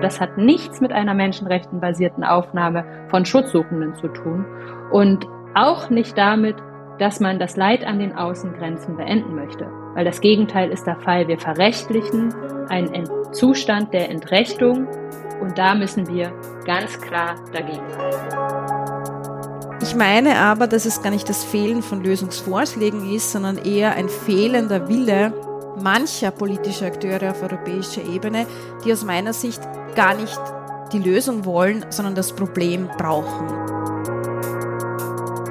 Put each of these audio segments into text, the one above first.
Das hat nichts mit einer menschenrechtenbasierten Aufnahme von Schutzsuchenden zu tun und auch nicht damit, dass man das Leid an den Außengrenzen beenden möchte. Weil das Gegenteil ist der Fall. Wir verrechtlichen einen Zustand der Entrechtung und da müssen wir ganz klar dagegen halten. Ich meine aber, dass es gar nicht das Fehlen von Lösungsvorschlägen ist, sondern eher ein fehlender Wille mancher politischer Akteure auf europäischer Ebene, die aus meiner Sicht gar nicht die Lösung wollen, sondern das Problem brauchen.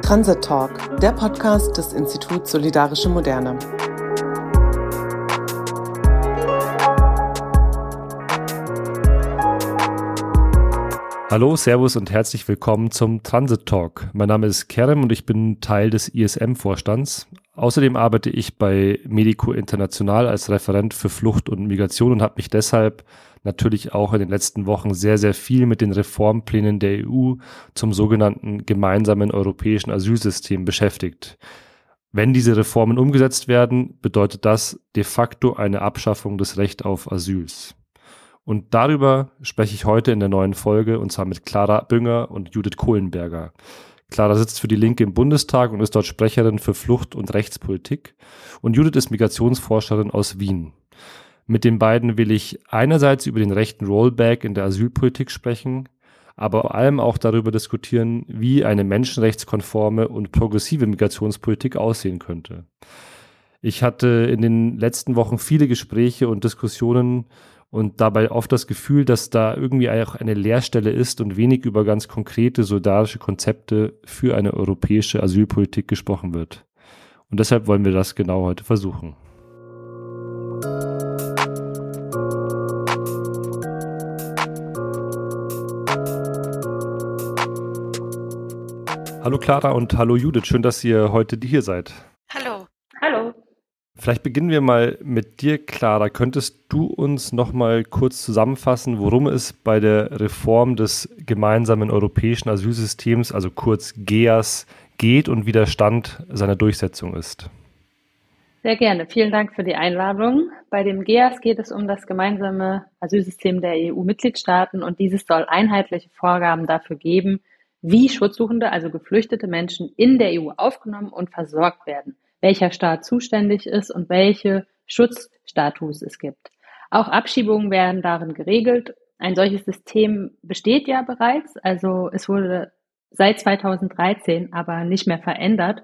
Transit Talk, der Podcast des Instituts Solidarische Moderne. Hallo, Servus und herzlich willkommen zum Transit Talk. Mein Name ist Kerem und ich bin Teil des ISM-Vorstands. Außerdem arbeite ich bei Medico International als Referent für Flucht und Migration und habe mich deshalb natürlich auch in den letzten Wochen sehr, sehr viel mit den Reformplänen der EU zum sogenannten gemeinsamen europäischen Asylsystem beschäftigt. Wenn diese Reformen umgesetzt werden, bedeutet das de facto eine Abschaffung des Rechts auf Asyls. Und darüber spreche ich heute in der neuen Folge und zwar mit Clara Bünger und Judith Kohlenberger. Clara sitzt für die Linke im Bundestag und ist dort Sprecherin für Flucht und Rechtspolitik. Und Judith ist Migrationsforscherin aus Wien. Mit den beiden will ich einerseits über den rechten Rollback in der Asylpolitik sprechen, aber vor allem auch darüber diskutieren, wie eine menschenrechtskonforme und progressive Migrationspolitik aussehen könnte. Ich hatte in den letzten Wochen viele Gespräche und Diskussionen und dabei oft das Gefühl, dass da irgendwie auch eine Leerstelle ist und wenig über ganz konkrete solidarische Konzepte für eine europäische Asylpolitik gesprochen wird. Und deshalb wollen wir das genau heute versuchen. Hallo Clara und hallo Judith, schön, dass ihr heute hier seid. Vielleicht beginnen wir mal mit dir, Clara. Könntest du uns noch mal kurz zusammenfassen, worum es bei der Reform des gemeinsamen europäischen Asylsystems, also kurz GEAS, geht und wie der Stand seiner Durchsetzung ist? Sehr gerne. Vielen Dank für die Einladung. Bei dem GEAS geht es um das gemeinsame Asylsystem der EU-Mitgliedstaaten und dieses soll einheitliche Vorgaben dafür geben, wie Schutzsuchende, also geflüchtete Menschen in der EU aufgenommen und versorgt werden welcher Staat zuständig ist und welche Schutzstatus es gibt. Auch Abschiebungen werden darin geregelt. Ein solches System besteht ja bereits, also es wurde seit 2013 aber nicht mehr verändert,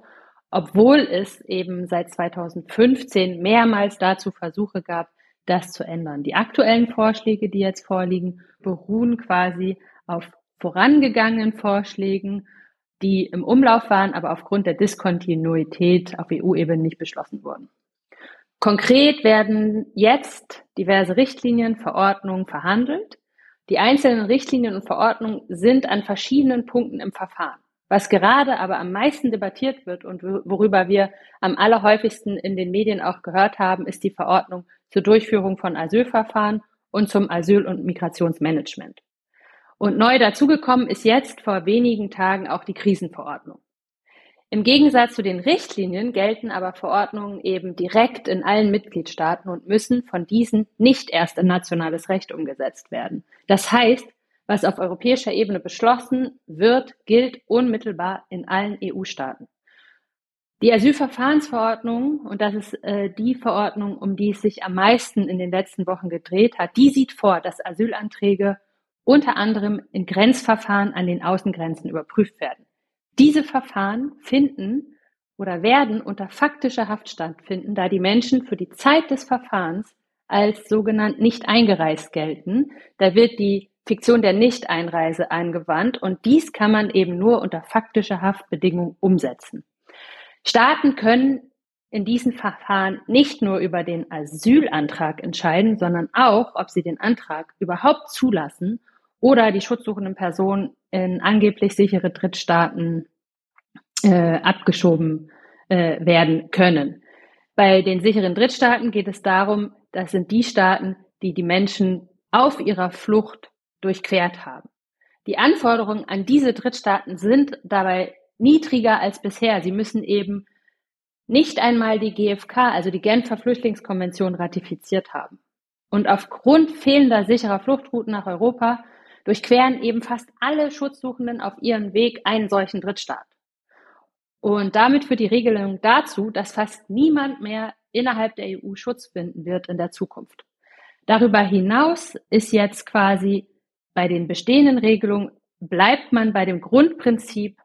obwohl es eben seit 2015 mehrmals dazu Versuche gab, das zu ändern. Die aktuellen Vorschläge, die jetzt vorliegen, beruhen quasi auf vorangegangenen Vorschlägen die im Umlauf waren, aber aufgrund der Diskontinuität auf EU-Ebene nicht beschlossen wurden. Konkret werden jetzt diverse Richtlinien, Verordnungen verhandelt. Die einzelnen Richtlinien und Verordnungen sind an verschiedenen Punkten im Verfahren. Was gerade aber am meisten debattiert wird und worüber wir am allerhäufigsten in den Medien auch gehört haben, ist die Verordnung zur Durchführung von Asylverfahren und zum Asyl- und Migrationsmanagement. Und neu dazugekommen ist jetzt vor wenigen Tagen auch die Krisenverordnung. Im Gegensatz zu den Richtlinien gelten aber Verordnungen eben direkt in allen Mitgliedstaaten und müssen von diesen nicht erst in nationales Recht umgesetzt werden. Das heißt, was auf europäischer Ebene beschlossen wird, gilt unmittelbar in allen EU-Staaten. Die Asylverfahrensverordnung, und das ist äh, die Verordnung, um die es sich am meisten in den letzten Wochen gedreht hat, die sieht vor, dass Asylanträge unter anderem in Grenzverfahren an den Außengrenzen überprüft werden. Diese Verfahren finden oder werden unter faktischer Haft stattfinden, da die Menschen für die Zeit des Verfahrens als sogenannt nicht eingereist gelten. Da wird die Fiktion der Nichteinreise angewandt und dies kann man eben nur unter faktischer Haftbedingungen umsetzen. Staaten können in diesen Verfahren nicht nur über den Asylantrag entscheiden, sondern auch, ob sie den Antrag überhaupt zulassen oder die schutzsuchenden Personen in angeblich sichere Drittstaaten äh, abgeschoben äh, werden können. Bei den sicheren Drittstaaten geht es darum, das sind die Staaten, die die Menschen auf ihrer Flucht durchquert haben. Die Anforderungen an diese Drittstaaten sind dabei niedriger als bisher. Sie müssen eben nicht einmal die GFK, also die Genfer Flüchtlingskonvention, ratifiziert haben. Und aufgrund fehlender sicherer Fluchtrouten nach Europa durchqueren eben fast alle Schutzsuchenden auf ihrem Weg einen solchen Drittstaat. Und damit führt die Regelung dazu, dass fast niemand mehr innerhalb der EU Schutz finden wird in der Zukunft. Darüber hinaus ist jetzt quasi bei den bestehenden Regelungen bleibt man bei dem Grundprinzip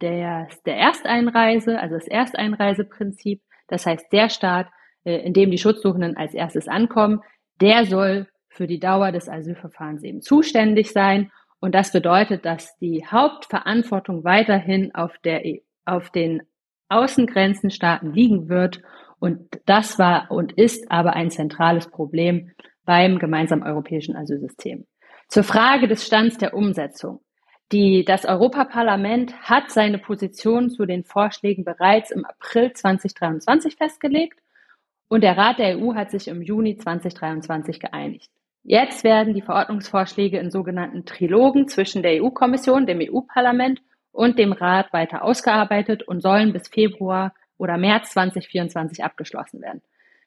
der, der Ersteinreise, also das Ersteinreiseprinzip. Das heißt, der Staat, äh, in dem die Schutzsuchenden als erstes ankommen, der soll für die Dauer des Asylverfahrens eben zuständig sein. Und das bedeutet, dass die Hauptverantwortung weiterhin auf, der, auf den Außengrenzenstaaten liegen wird. Und das war und ist aber ein zentrales Problem beim gemeinsamen europäischen Asylsystem. Zur Frage des Stands der Umsetzung. Die, das Europaparlament hat seine Position zu den Vorschlägen bereits im April 2023 festgelegt und der Rat der EU hat sich im Juni 2023 geeinigt. Jetzt werden die Verordnungsvorschläge in sogenannten Trilogen zwischen der EU-Kommission, dem EU-Parlament und dem Rat weiter ausgearbeitet und sollen bis Februar oder März 2024 abgeschlossen werden.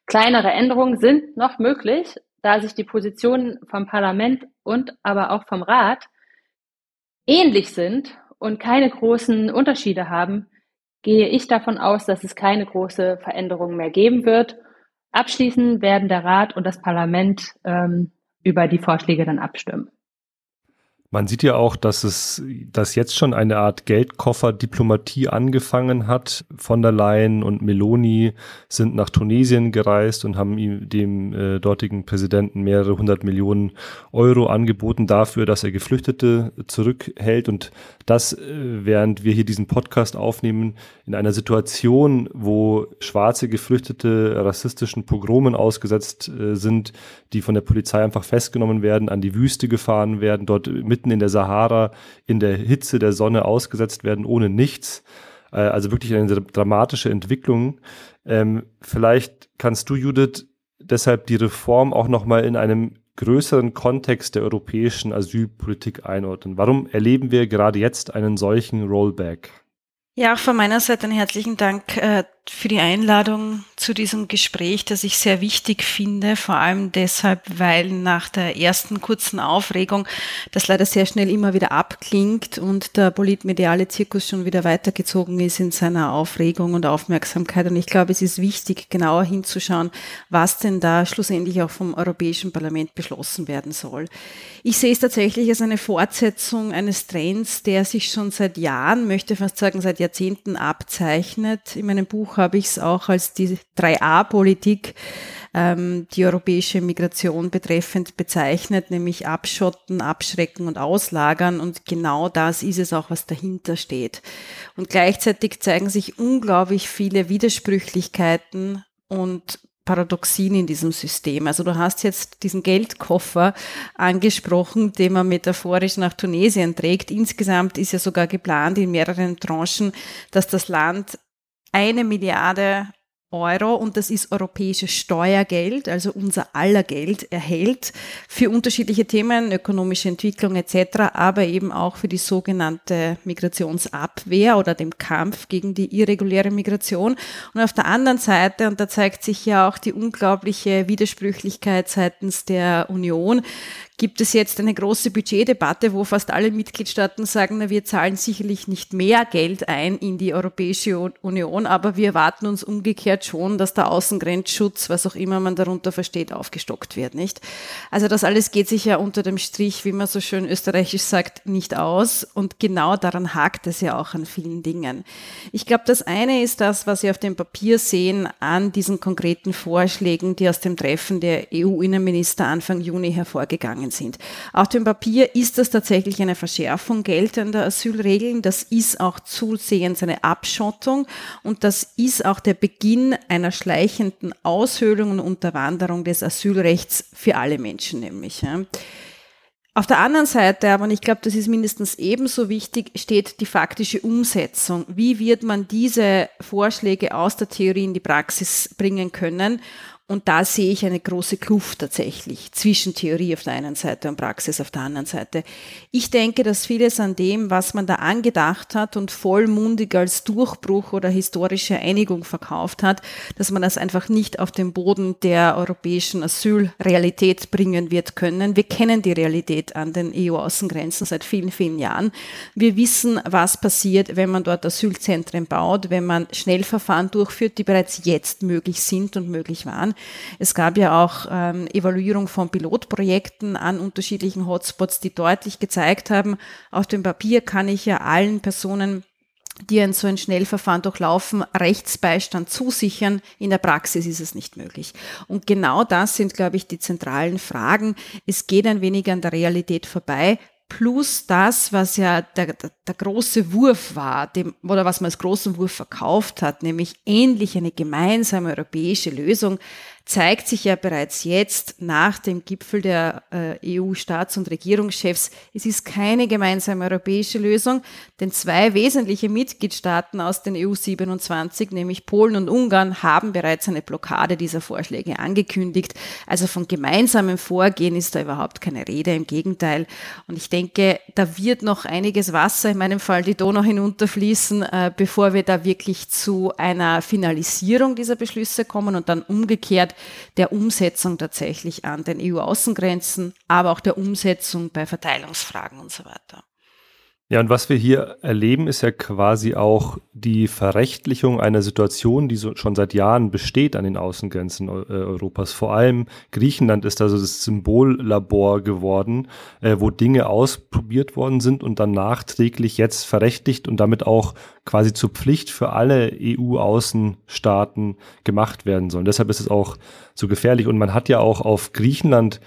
Kleinere Änderungen sind noch möglich, da sich die Positionen vom Parlament und aber auch vom Rat ähnlich sind und keine großen Unterschiede haben, gehe ich davon aus, dass es keine große Veränderung mehr geben wird. Abschließend werden der Rat und das Parlament ähm, über die Vorschläge dann abstimmen. Man sieht ja auch, dass es, dass jetzt schon eine Art Geldkoffer-Diplomatie angefangen hat. Von der Leyen und Meloni sind nach Tunesien gereist und haben ihm, dem äh, dortigen Präsidenten mehrere hundert Millionen Euro angeboten dafür, dass er Geflüchtete zurückhält. Und das, äh, während wir hier diesen Podcast aufnehmen, in einer Situation, wo schwarze Geflüchtete rassistischen Pogromen ausgesetzt äh, sind, die von der Polizei einfach festgenommen werden, an die Wüste gefahren werden, dort mit mitten in der Sahara in der Hitze der Sonne ausgesetzt werden, ohne nichts. Äh, also wirklich eine dramatische Entwicklung. Ähm, vielleicht kannst du, Judith, deshalb die Reform auch nochmal in einem größeren Kontext der europäischen Asylpolitik einordnen. Warum erleben wir gerade jetzt einen solchen Rollback? Ja, auch von meiner Seite einen herzlichen Dank äh, für die Einladung zu diesem Gespräch, das ich sehr wichtig finde, vor allem deshalb, weil nach der ersten kurzen Aufregung das leider sehr schnell immer wieder abklingt und der politmediale Zirkus schon wieder weitergezogen ist in seiner Aufregung und Aufmerksamkeit. Und ich glaube, es ist wichtig, genauer hinzuschauen, was denn da schlussendlich auch vom Europäischen Parlament beschlossen werden soll. Ich sehe es tatsächlich als eine Fortsetzung eines Trends, der sich schon seit Jahren, möchte fast sagen seit Jahrzehnten abzeichnet. In meinem Buch habe ich es auch als die 3a-Politik, ähm, die europäische Migration betreffend bezeichnet, nämlich abschotten, abschrecken und auslagern. Und genau das ist es auch, was dahinter steht. Und gleichzeitig zeigen sich unglaublich viele Widersprüchlichkeiten und Paradoxien in diesem System. Also du hast jetzt diesen Geldkoffer angesprochen, den man metaphorisch nach Tunesien trägt. Insgesamt ist ja sogar geplant in mehreren Tranchen, dass das Land eine Milliarde Euro und das ist europäisches Steuergeld, also unser aller Geld erhält für unterschiedliche Themen, ökonomische Entwicklung etc., aber eben auch für die sogenannte Migrationsabwehr oder dem Kampf gegen die irreguläre Migration. Und auf der anderen Seite, und da zeigt sich ja auch die unglaubliche Widersprüchlichkeit seitens der Union, gibt es jetzt eine große Budgetdebatte, wo fast alle Mitgliedstaaten sagen, na, wir zahlen sicherlich nicht mehr Geld ein in die Europäische Union, aber wir erwarten uns umgekehrt schon, dass der Außengrenzschutz, was auch immer man darunter versteht, aufgestockt wird, nicht? Also das alles geht sich ja unter dem Strich, wie man so schön österreichisch sagt, nicht aus und genau daran hakt es ja auch an vielen Dingen. Ich glaube, das eine ist das, was Sie auf dem Papier sehen, an diesen konkreten Vorschlägen, die aus dem Treffen der EU-Innenminister Anfang Juni hervorgegangen gegangen sind. Auf dem Papier ist das tatsächlich eine Verschärfung geltender Asylregeln. Das ist auch zusehends eine Abschottung und das ist auch der Beginn einer schleichenden Aushöhlung und Unterwanderung des Asylrechts für alle Menschen nämlich. Auf der anderen Seite aber, und ich glaube, das ist mindestens ebenso wichtig, steht die faktische Umsetzung. Wie wird man diese Vorschläge aus der Theorie in die Praxis bringen können? Und da sehe ich eine große Kluft tatsächlich zwischen Theorie auf der einen Seite und Praxis auf der anderen Seite. Ich denke, dass vieles an dem, was man da angedacht hat und vollmundig als Durchbruch oder historische Einigung verkauft hat, dass man das einfach nicht auf den Boden der europäischen Asylrealität bringen wird können. Wir kennen die Realität an den EU-Außengrenzen seit vielen, vielen Jahren. Wir wissen, was passiert, wenn man dort Asylzentren baut, wenn man Schnellverfahren durchführt, die bereits jetzt möglich sind und möglich waren. Es gab ja auch ähm, Evaluierung von Pilotprojekten an unterschiedlichen Hotspots, die deutlich gezeigt haben, auf dem Papier kann ich ja allen Personen die ein so ein Schnellverfahren durchlaufen, Rechtsbeistand zusichern. In der Praxis ist es nicht möglich. Und genau das sind, glaube ich, die zentralen Fragen. Es geht ein wenig an der Realität vorbei plus das, was ja der, der, der, große Wurf war, dem, oder was man als großen Wurf verkauft hat, nämlich endlich eine gemeinsame europäische Lösung, zeigt sich ja bereits jetzt nach dem Gipfel der äh, EU-Staats- und Regierungschefs, es ist keine gemeinsame europäische Lösung, denn zwei wesentliche Mitgliedstaaten aus den EU 27, nämlich Polen und Ungarn, haben bereits eine Blockade dieser Vorschläge angekündigt. Also von gemeinsamem Vorgehen ist da überhaupt keine Rede, im Gegenteil. Und ich denke, da wird noch einiges Wasser, in meinem Fall die Donau hinunterfließen, äh, bevor wir da wirklich zu einer Finalisierung dieser Beschlüsse kommen und dann umgekehrt der Umsetzung tatsächlich an den EU-Außengrenzen, aber auch der Umsetzung bei Verteilungsfragen und so weiter. Ja, und was wir hier erleben, ist ja quasi auch die Verrechtlichung einer Situation, die so schon seit Jahren besteht an den Außengrenzen äh, Europas. Vor allem Griechenland ist also das Symbollabor geworden, äh, wo Dinge ausprobiert worden sind und dann nachträglich jetzt verrechtlicht und damit auch quasi zur Pflicht für alle EU-Außenstaaten gemacht werden sollen. Deshalb ist es auch so gefährlich. Und man hat ja auch auf Griechenland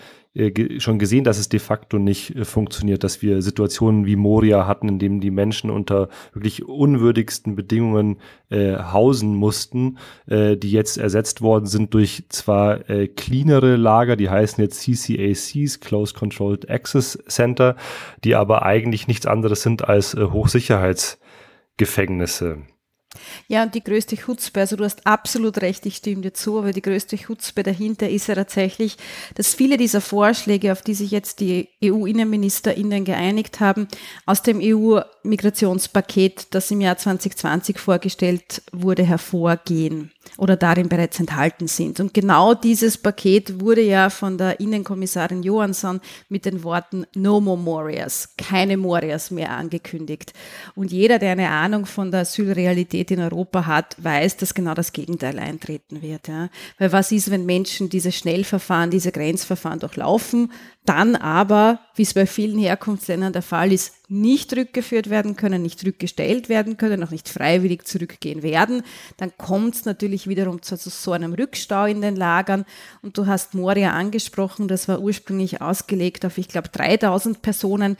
schon gesehen, dass es de facto nicht äh, funktioniert, dass wir Situationen wie Moria hatten, in denen die Menschen unter wirklich unwürdigsten Bedingungen äh, hausen mussten, äh, die jetzt ersetzt worden sind durch zwar äh, cleanere Lager, die heißen jetzt CCACs, Close Controlled Access Center, die aber eigentlich nichts anderes sind als äh, Hochsicherheitsgefängnisse. Ja, und die größte Chutzpe, also du hast absolut recht, ich stimme dir zu, aber die größte Chutzpe dahinter ist ja tatsächlich, dass viele dieser Vorschläge, auf die sich jetzt die EU-InnenministerInnen geeinigt haben, aus dem EU-Migrationspaket, das im Jahr 2020 vorgestellt wurde, hervorgehen oder darin bereits enthalten sind. Und genau dieses Paket wurde ja von der Innenkommissarin Johansson mit den Worten No more Morias, keine Morias mehr angekündigt. Und jeder, der eine Ahnung von der Asylrealität in Europa hat, weiß, dass genau das Gegenteil eintreten wird. Ja. Weil was ist, wenn Menschen diese Schnellverfahren, diese Grenzverfahren durchlaufen, dann aber, wie es bei vielen Herkunftsländern der Fall ist, nicht rückgeführt werden können, nicht rückgestellt werden können, auch nicht freiwillig zurückgehen werden, dann kommt es natürlich wiederum zu so einem Rückstau in den Lagern. Und du hast Moria angesprochen, das war ursprünglich ausgelegt auf, ich glaube, 3000 Personen.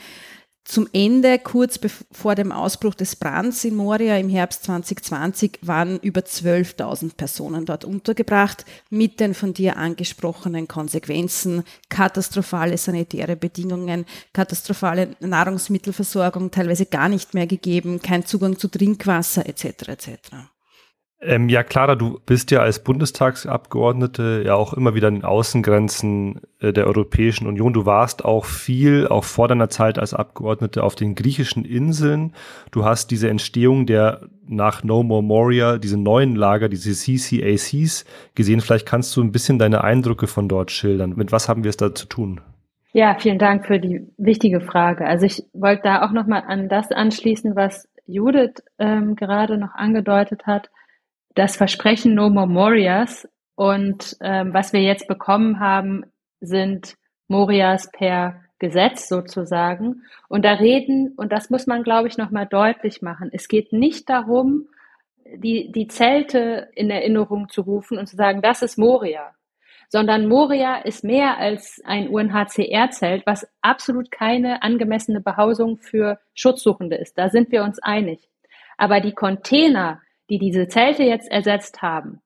Zum Ende, kurz vor dem Ausbruch des Brands in Moria im Herbst 2020, waren über 12.000 Personen dort untergebracht, mit den von dir angesprochenen Konsequenzen, katastrophale sanitäre Bedingungen, katastrophale Nahrungsmittelversorgung, teilweise gar nicht mehr gegeben, kein Zugang zu Trinkwasser etc. etc. Ähm, ja, Clara, du bist ja als Bundestagsabgeordnete ja auch immer wieder in den Außengrenzen äh, der Europäischen Union. Du warst auch viel, auch vor deiner Zeit als Abgeordnete auf den griechischen Inseln. Du hast diese Entstehung der nach No More Moria, diese neuen Lager, diese CCACs gesehen. Vielleicht kannst du ein bisschen deine Eindrücke von dort schildern. Mit was haben wir es da zu tun? Ja, vielen Dank für die wichtige Frage. Also ich wollte da auch nochmal an das anschließen, was Judith ähm, gerade noch angedeutet hat das Versprechen No More Morias und ähm, was wir jetzt bekommen haben, sind Morias per Gesetz sozusagen. Und da reden, und das muss man, glaube ich, nochmal deutlich machen, es geht nicht darum, die, die Zelte in Erinnerung zu rufen und zu sagen, das ist Moria, sondern Moria ist mehr als ein UNHCR-Zelt, was absolut keine angemessene Behausung für Schutzsuchende ist. Da sind wir uns einig. Aber die Container, die diese Zelte jetzt ersetzt haben,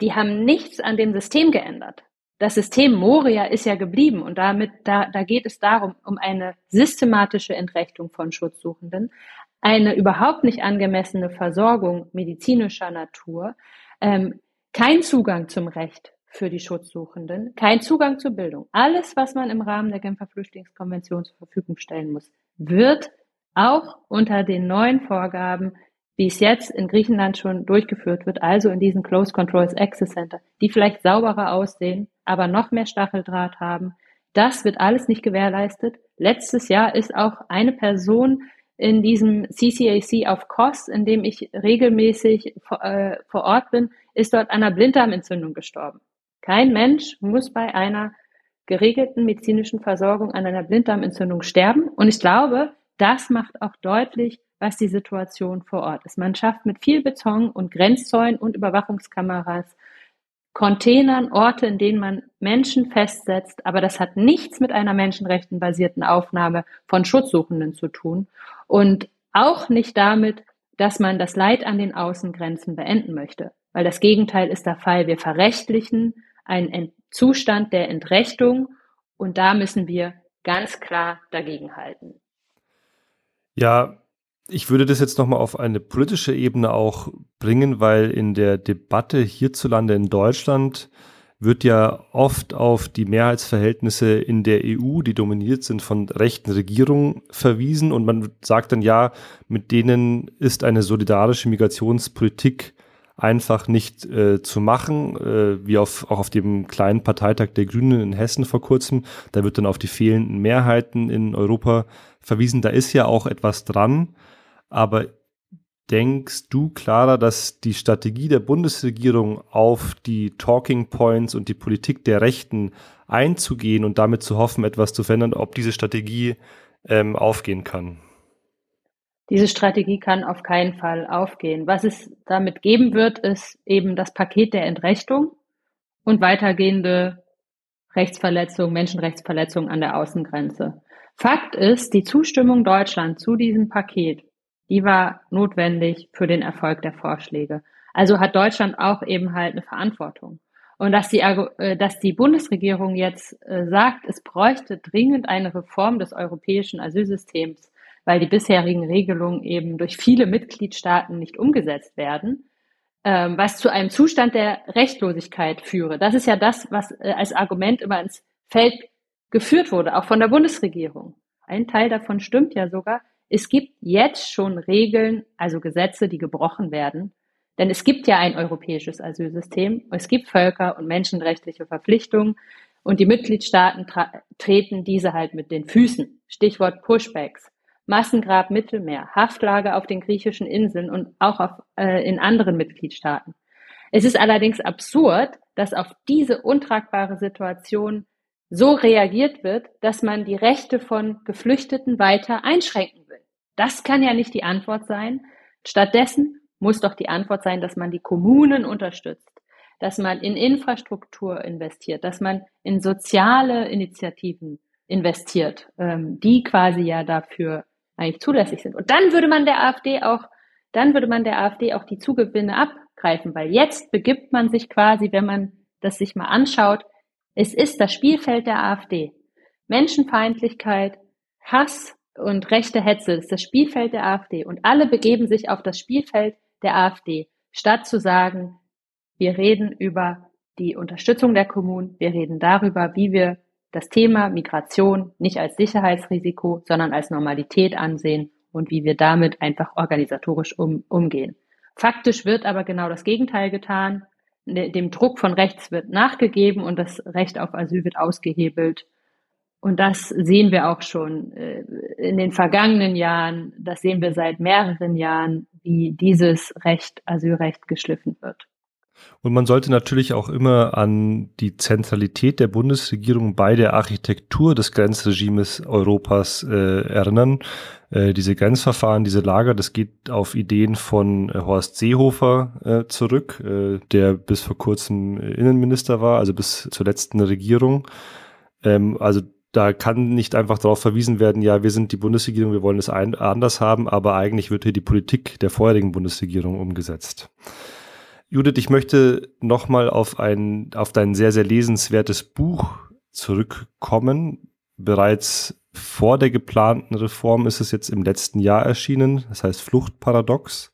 die haben nichts an dem System geändert. Das System Moria ist ja geblieben und damit, da, da geht es darum, um eine systematische Entrechtung von Schutzsuchenden, eine überhaupt nicht angemessene Versorgung medizinischer Natur, ähm, kein Zugang zum Recht für die Schutzsuchenden, kein Zugang zur Bildung. Alles, was man im Rahmen der Genfer Flüchtlingskonvention zur Verfügung stellen muss, wird auch unter den neuen Vorgaben, wie es jetzt in Griechenland schon durchgeführt wird, also in diesen Close Controls Access Center, die vielleicht sauberer aussehen, aber noch mehr Stacheldraht haben. Das wird alles nicht gewährleistet. Letztes Jahr ist auch eine Person in diesem CCAC auf Kos, in dem ich regelmäßig vor, äh, vor Ort bin, ist dort an einer Blinddarmentzündung gestorben. Kein Mensch muss bei einer geregelten medizinischen Versorgung an einer Blinddarmentzündung sterben. Und ich glaube, das macht auch deutlich, was die Situation vor Ort ist. Man schafft mit viel Beton und Grenzzäunen und Überwachungskameras Containern Orte, in denen man Menschen festsetzt, aber das hat nichts mit einer menschenrechtenbasierten Aufnahme von Schutzsuchenden zu tun und auch nicht damit, dass man das Leid an den Außengrenzen beenden möchte, weil das Gegenteil ist der Fall. Wir verrechtlichen einen Zustand der Entrechtung und da müssen wir ganz klar dagegen halten. Ja, ich würde das jetzt nochmal auf eine politische Ebene auch bringen, weil in der Debatte hierzulande in Deutschland wird ja oft auf die Mehrheitsverhältnisse in der EU, die dominiert sind von rechten Regierungen, verwiesen und man sagt dann ja, mit denen ist eine solidarische Migrationspolitik einfach nicht äh, zu machen, äh, wie auf, auch auf dem kleinen Parteitag der Grünen in Hessen vor kurzem. Da wird dann auf die fehlenden Mehrheiten in Europa verwiesen. Da ist ja auch etwas dran. Aber denkst du, Clara, dass die Strategie der Bundesregierung auf die Talking Points und die Politik der Rechten einzugehen und damit zu hoffen, etwas zu verändern, ob diese Strategie ähm, aufgehen kann? Diese Strategie kann auf keinen Fall aufgehen. Was es damit geben wird, ist eben das Paket der Entrechtung und weitergehende Rechtsverletzungen, Menschenrechtsverletzungen an der Außengrenze. Fakt ist, die Zustimmung Deutschlands zu diesem Paket die war notwendig für den Erfolg der Vorschläge. Also hat Deutschland auch eben halt eine Verantwortung. Und dass die, äh, dass die Bundesregierung jetzt äh, sagt, es bräuchte dringend eine Reform des europäischen Asylsystems, weil die bisherigen Regelungen eben durch viele Mitgliedstaaten nicht umgesetzt werden, ähm, was zu einem Zustand der Rechtlosigkeit führe. Das ist ja das, was äh, als Argument immer ins Feld geführt wurde, auch von der Bundesregierung. Ein Teil davon stimmt ja sogar. Es gibt jetzt schon Regeln, also Gesetze, die gebrochen werden. Denn es gibt ja ein europäisches Asylsystem, es gibt Völker- und menschenrechtliche Verpflichtungen und die Mitgliedstaaten treten diese halt mit den Füßen. Stichwort Pushbacks, Massengrab Mittelmeer, Haftlage auf den griechischen Inseln und auch auf, äh, in anderen Mitgliedstaaten. Es ist allerdings absurd, dass auf diese untragbare Situation so reagiert wird, dass man die Rechte von Geflüchteten weiter einschränken das kann ja nicht die Antwort sein. Stattdessen muss doch die Antwort sein, dass man die Kommunen unterstützt, dass man in Infrastruktur investiert, dass man in soziale Initiativen investiert, ähm, die quasi ja dafür eigentlich zulässig sind. Und dann würde man der AfD auch, dann würde man der AfD auch die Zugewinne abgreifen, weil jetzt begibt man sich quasi, wenn man das sich mal anschaut, es ist das Spielfeld der AfD. Menschenfeindlichkeit, Hass, und rechte Hetze ist das Spielfeld der AfD und alle begeben sich auf das Spielfeld der AfD, statt zu sagen, wir reden über die Unterstützung der Kommunen, wir reden darüber, wie wir das Thema Migration nicht als Sicherheitsrisiko, sondern als Normalität ansehen und wie wir damit einfach organisatorisch um, umgehen. Faktisch wird aber genau das Gegenteil getan. Dem Druck von rechts wird nachgegeben und das Recht auf Asyl wird ausgehebelt und das sehen wir auch schon äh, in den vergangenen Jahren, das sehen wir seit mehreren Jahren, wie dieses Recht, Asylrecht geschliffen wird. Und man sollte natürlich auch immer an die Zentralität der Bundesregierung bei der Architektur des Grenzregimes Europas äh, erinnern. Äh, diese Grenzverfahren, diese Lager, das geht auf Ideen von äh, Horst Seehofer äh, zurück, äh, der bis vor kurzem Innenminister war, also bis zur letzten Regierung. Ähm, also da kann nicht einfach darauf verwiesen werden, ja, wir sind die Bundesregierung, wir wollen es ein, anders haben, aber eigentlich wird hier die Politik der vorherigen Bundesregierung umgesetzt. Judith, ich möchte nochmal auf ein, auf dein sehr, sehr lesenswertes Buch zurückkommen. Bereits vor der geplanten Reform ist es jetzt im letzten Jahr erschienen. Das heißt Fluchtparadox.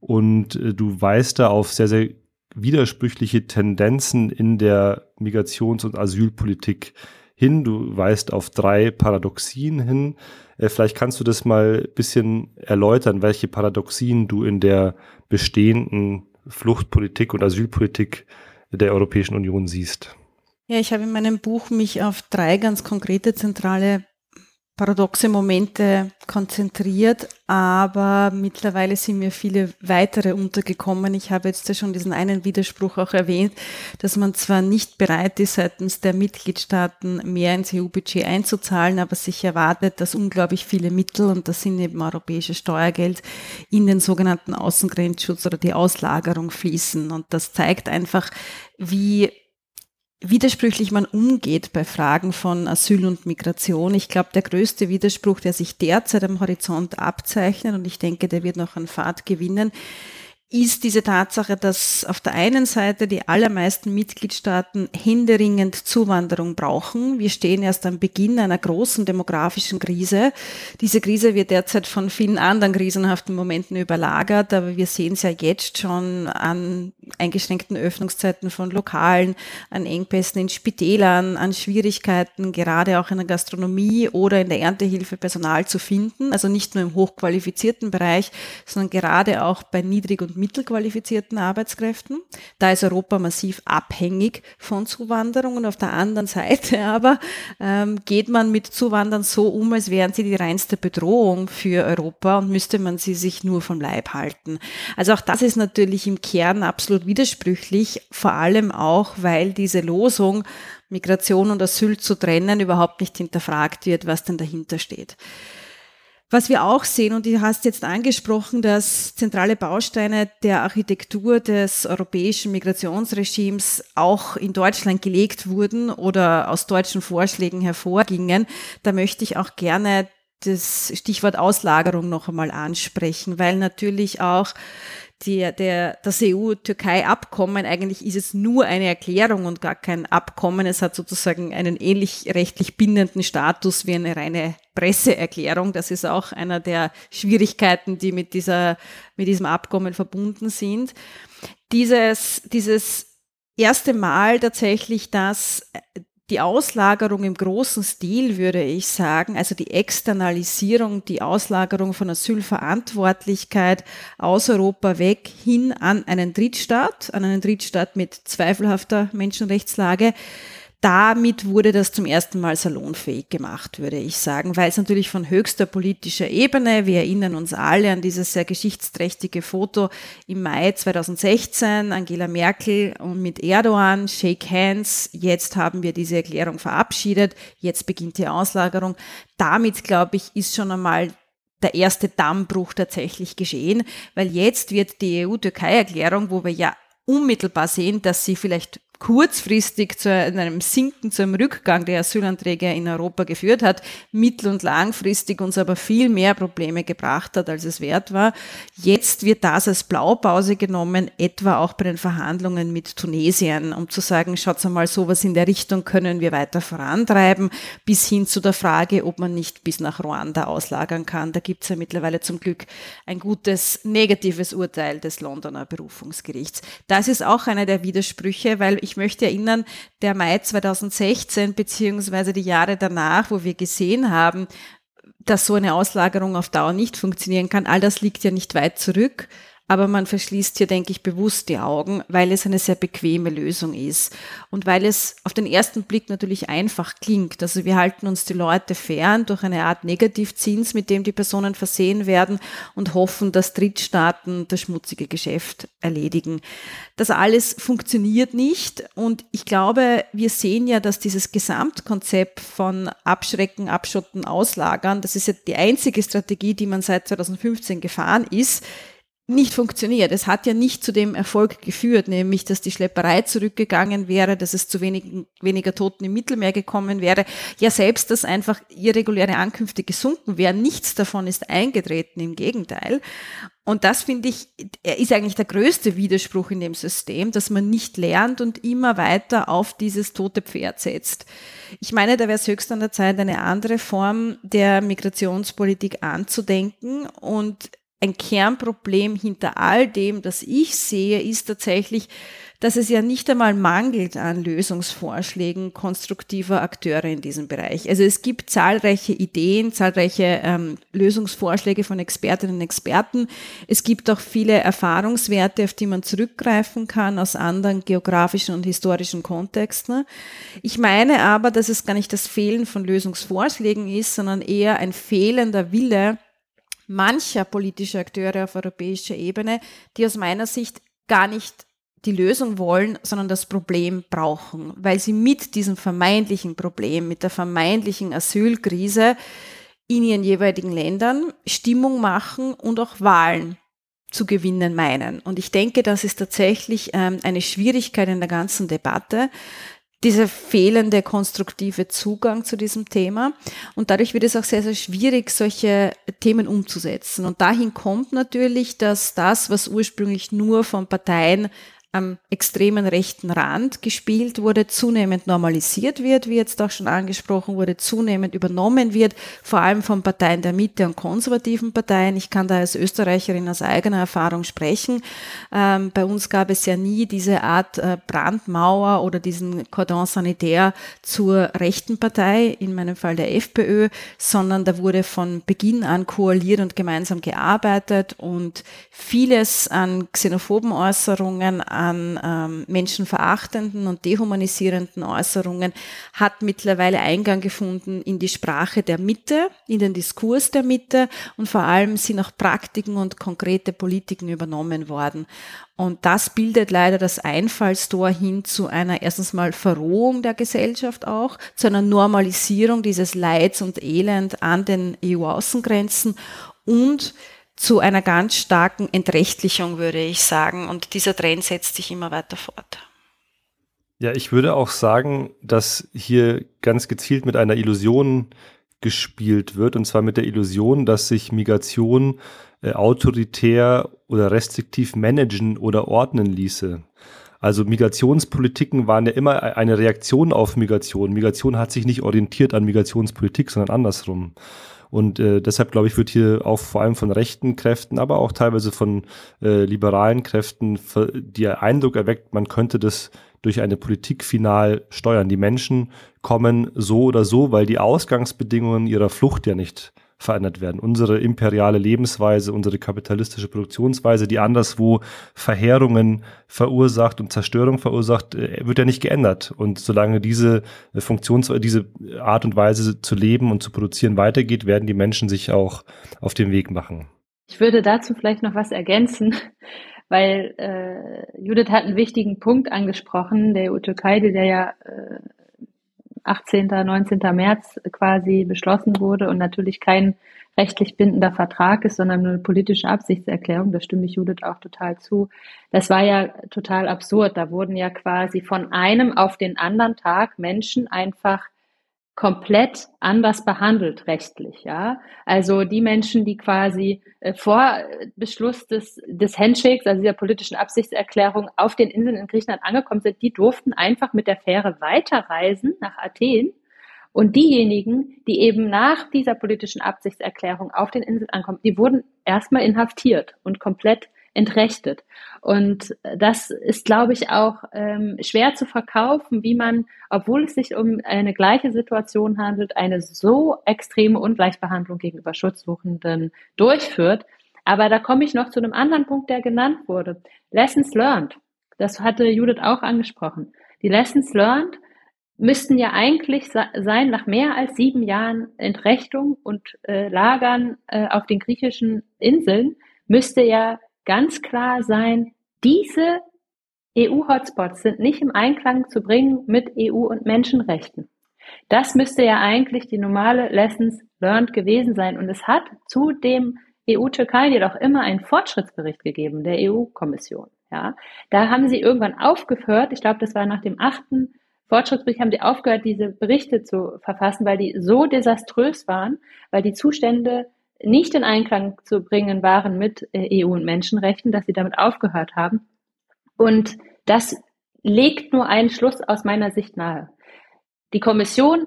Und äh, du weist da auf sehr, sehr widersprüchliche Tendenzen in der Migrations- und Asylpolitik hin. Du weist auf drei Paradoxien hin. Äh, vielleicht kannst du das mal ein bisschen erläutern, welche Paradoxien du in der bestehenden Fluchtpolitik und Asylpolitik der Europäischen Union siehst. Ja, ich habe in meinem Buch mich auf drei ganz konkrete zentrale paradoxe Momente konzentriert, aber mittlerweile sind mir viele weitere untergekommen. Ich habe jetzt schon diesen einen Widerspruch auch erwähnt, dass man zwar nicht bereit ist, seitens der Mitgliedstaaten mehr ins EU-Budget einzuzahlen, aber sich erwartet, dass unglaublich viele Mittel, und das sind eben europäisches Steuergeld, in den sogenannten Außengrenzschutz oder die Auslagerung fließen. Und das zeigt einfach, wie widersprüchlich man umgeht bei Fragen von Asyl und Migration. Ich glaube, der größte Widerspruch, der sich derzeit am Horizont abzeichnet, und ich denke, der wird noch an Fahrt gewinnen, ist diese Tatsache, dass auf der einen Seite die allermeisten Mitgliedstaaten händeringend Zuwanderung brauchen. Wir stehen erst am Beginn einer großen demografischen Krise. Diese Krise wird derzeit von vielen anderen krisenhaften Momenten überlagert, aber wir sehen es ja jetzt schon an eingeschränkten Öffnungszeiten von Lokalen, an Engpässen in Spitälern, an Schwierigkeiten gerade auch in der Gastronomie oder in der Erntehilfe Personal zu finden. Also nicht nur im hochqualifizierten Bereich, sondern gerade auch bei niedrig und mittelqualifizierten Arbeitskräften. Da ist Europa massiv abhängig von Zuwanderung und auf der anderen Seite aber ähm, geht man mit Zuwandern so um, als wären sie die reinste Bedrohung für Europa und müsste man sie sich nur vom Leib halten. Also auch das ist natürlich im Kern absolut widersprüchlich, vor allem auch, weil diese Losung Migration und Asyl zu trennen überhaupt nicht hinterfragt wird, was denn dahinter steht. Was wir auch sehen, und du hast jetzt angesprochen, dass zentrale Bausteine der Architektur des europäischen Migrationsregimes auch in Deutschland gelegt wurden oder aus deutschen Vorschlägen hervorgingen, da möchte ich auch gerne das Stichwort Auslagerung noch einmal ansprechen, weil natürlich auch die, der, das EU-Türkei-Abkommen, eigentlich ist es nur eine Erklärung und gar kein Abkommen. Es hat sozusagen einen ähnlich rechtlich bindenden Status wie eine reine Presseerklärung. Das ist auch einer der Schwierigkeiten, die mit dieser, mit diesem Abkommen verbunden sind. Dieses, dieses erste Mal tatsächlich, dass die Auslagerung im großen Stil, würde ich sagen, also die Externalisierung, die Auslagerung von Asylverantwortlichkeit aus Europa weg hin an einen Drittstaat, an einen Drittstaat mit zweifelhafter Menschenrechtslage, damit wurde das zum ersten Mal salonfähig gemacht, würde ich sagen, weil es natürlich von höchster politischer Ebene, wir erinnern uns alle an dieses sehr geschichtsträchtige Foto im Mai 2016, Angela Merkel und mit Erdogan, Shake Hands, jetzt haben wir diese Erklärung verabschiedet, jetzt beginnt die Auslagerung. Damit, glaube ich, ist schon einmal der erste Dammbruch tatsächlich geschehen, weil jetzt wird die EU-Türkei-Erklärung, wo wir ja unmittelbar sehen, dass sie vielleicht kurzfristig zu einem Sinken, zu einem Rückgang der Asylanträge in Europa geführt hat, mittel- und langfristig uns aber viel mehr Probleme gebracht hat, als es wert war. Jetzt wird das als Blaupause genommen, etwa auch bei den Verhandlungen mit Tunesien, um zu sagen, schaut mal, sowas in der Richtung können wir weiter vorantreiben, bis hin zu der Frage, ob man nicht bis nach Ruanda auslagern kann. Da gibt es ja mittlerweile zum Glück ein gutes negatives Urteil des Londoner Berufungsgerichts. Das ist auch einer der Widersprüche, weil ich möchte erinnern, der Mai 2016 beziehungsweise die Jahre danach, wo wir gesehen haben, dass so eine Auslagerung auf Dauer nicht funktionieren kann, all das liegt ja nicht weit zurück aber man verschließt hier, denke ich, bewusst die Augen, weil es eine sehr bequeme Lösung ist und weil es auf den ersten Blick natürlich einfach klingt. Also wir halten uns die Leute fern durch eine Art Negativzins, mit dem die Personen versehen werden und hoffen, dass Drittstaaten das schmutzige Geschäft erledigen. Das alles funktioniert nicht und ich glaube, wir sehen ja, dass dieses Gesamtkonzept von Abschrecken, Abschotten, Auslagern, das ist ja die einzige Strategie, die man seit 2015 gefahren ist, nicht funktioniert. Es hat ja nicht zu dem Erfolg geführt, nämlich dass die Schlepperei zurückgegangen wäre, dass es zu wenig, weniger Toten im Mittelmeer gekommen wäre. Ja, selbst, dass einfach irreguläre Ankünfte gesunken wären. Nichts davon ist eingetreten, im Gegenteil. Und das finde ich, ist eigentlich der größte Widerspruch in dem System, dass man nicht lernt und immer weiter auf dieses tote Pferd setzt. Ich meine, da wäre es höchst an der Zeit, eine andere Form der Migrationspolitik anzudenken und ein Kernproblem hinter all dem, das ich sehe, ist tatsächlich, dass es ja nicht einmal mangelt an Lösungsvorschlägen konstruktiver Akteure in diesem Bereich. Also es gibt zahlreiche Ideen, zahlreiche ähm, Lösungsvorschläge von Expertinnen und Experten. Es gibt auch viele Erfahrungswerte, auf die man zurückgreifen kann aus anderen geografischen und historischen Kontexten. Ich meine aber, dass es gar nicht das Fehlen von Lösungsvorschlägen ist, sondern eher ein fehlender Wille, mancher politischer Akteure auf europäischer Ebene, die aus meiner Sicht gar nicht die Lösung wollen, sondern das Problem brauchen, weil sie mit diesem vermeintlichen Problem, mit der vermeintlichen Asylkrise in ihren jeweiligen Ländern Stimmung machen und auch Wahlen zu gewinnen meinen. Und ich denke, das ist tatsächlich ähm, eine Schwierigkeit in der ganzen Debatte, dieser fehlende konstruktive Zugang zu diesem Thema. Und dadurch wird es auch sehr, sehr schwierig, solche Themen umzusetzen. Und dahin kommt natürlich, dass das, was ursprünglich nur von Parteien am extremen rechten Rand gespielt wurde, zunehmend normalisiert wird, wie jetzt auch schon angesprochen wurde, zunehmend übernommen wird, vor allem von Parteien der Mitte und konservativen Parteien. Ich kann da als Österreicherin aus eigener Erfahrung sprechen. Ähm, bei uns gab es ja nie diese Art äh, Brandmauer oder diesen Cordon sanitaire zur rechten Partei, in meinem Fall der FPÖ, sondern da wurde von Beginn an koaliert und gemeinsam gearbeitet und vieles an xenophoben Äußerungen, an ähm, menschenverachtenden und dehumanisierenden Äußerungen hat mittlerweile Eingang gefunden in die Sprache der Mitte, in den Diskurs der Mitte und vor allem sind auch Praktiken und konkrete Politiken übernommen worden. Und das bildet leider das Einfallstor hin zu einer erstens mal Verrohung der Gesellschaft auch, zu einer Normalisierung dieses Leids und Elend an den EU-Außengrenzen und zu einer ganz starken Entrechtlichung, würde ich sagen. Und dieser Trend setzt sich immer weiter fort. Ja, ich würde auch sagen, dass hier ganz gezielt mit einer Illusion gespielt wird, und zwar mit der Illusion, dass sich Migration äh, autoritär oder restriktiv managen oder ordnen ließe. Also Migrationspolitiken waren ja immer e-, eine Reaktion auf Migration. Migration hat sich nicht orientiert an Migrationspolitik, sondern andersrum. Und äh, deshalb, glaube ich, wird hier auch vor allem von rechten Kräften, aber auch teilweise von äh, liberalen Kräften der Eindruck erweckt, man könnte das durch eine Politik final steuern. Die Menschen kommen so oder so, weil die Ausgangsbedingungen ihrer Flucht ja nicht verändert werden. Unsere imperiale Lebensweise, unsere kapitalistische Produktionsweise, die anderswo Verheerungen verursacht und Zerstörung verursacht, äh, wird ja nicht geändert. Und solange diese Funktions, diese Art und Weise zu leben und zu produzieren weitergeht, werden die Menschen sich auch auf den Weg machen. Ich würde dazu vielleicht noch was ergänzen, weil äh, Judith hat einen wichtigen Punkt angesprochen, der EU-Türkei, der ja äh, 18., 19. März quasi beschlossen wurde und natürlich kein rechtlich bindender Vertrag ist, sondern eine politische Absichtserklärung. Da stimme ich Judith auch total zu. Das war ja total absurd. Da wurden ja quasi von einem auf den anderen Tag Menschen einfach komplett anders behandelt rechtlich, ja. Also die Menschen, die quasi äh, vor Beschluss des, des Handshakes, also dieser politischen Absichtserklärung auf den Inseln in Griechenland angekommen sind, die durften einfach mit der Fähre weiterreisen nach Athen. Und diejenigen, die eben nach dieser politischen Absichtserklärung auf den Inseln ankommen, die wurden erstmal inhaftiert und komplett entrechtet. Und das ist, glaube ich, auch ähm, schwer zu verkaufen, wie man, obwohl es sich um eine gleiche Situation handelt, eine so extreme Ungleichbehandlung gegenüber Schutzsuchenden durchführt. Aber da komme ich noch zu einem anderen Punkt, der genannt wurde. Lessons learned. Das hatte Judith auch angesprochen. Die Lessons learned müssten ja eigentlich sein, nach mehr als sieben Jahren Entrechtung und äh, Lagern äh, auf den griechischen Inseln, müsste ja ganz klar sein, diese EU-Hotspots sind nicht im Einklang zu bringen mit EU- und Menschenrechten. Das müsste ja eigentlich die normale Lessons learned gewesen sein. Und es hat zu dem EU-Türkei jedoch immer einen Fortschrittsbericht gegeben, der EU-Kommission. Ja, da haben sie irgendwann aufgehört. Ich glaube, das war nach dem achten Fortschrittsbericht haben sie aufgehört, diese Berichte zu verfassen, weil die so desaströs waren, weil die Zustände nicht in Einklang zu bringen waren mit äh, EU und Menschenrechten, dass sie damit aufgehört haben. Und das legt nur einen Schluss aus meiner Sicht nahe. Die Kommission,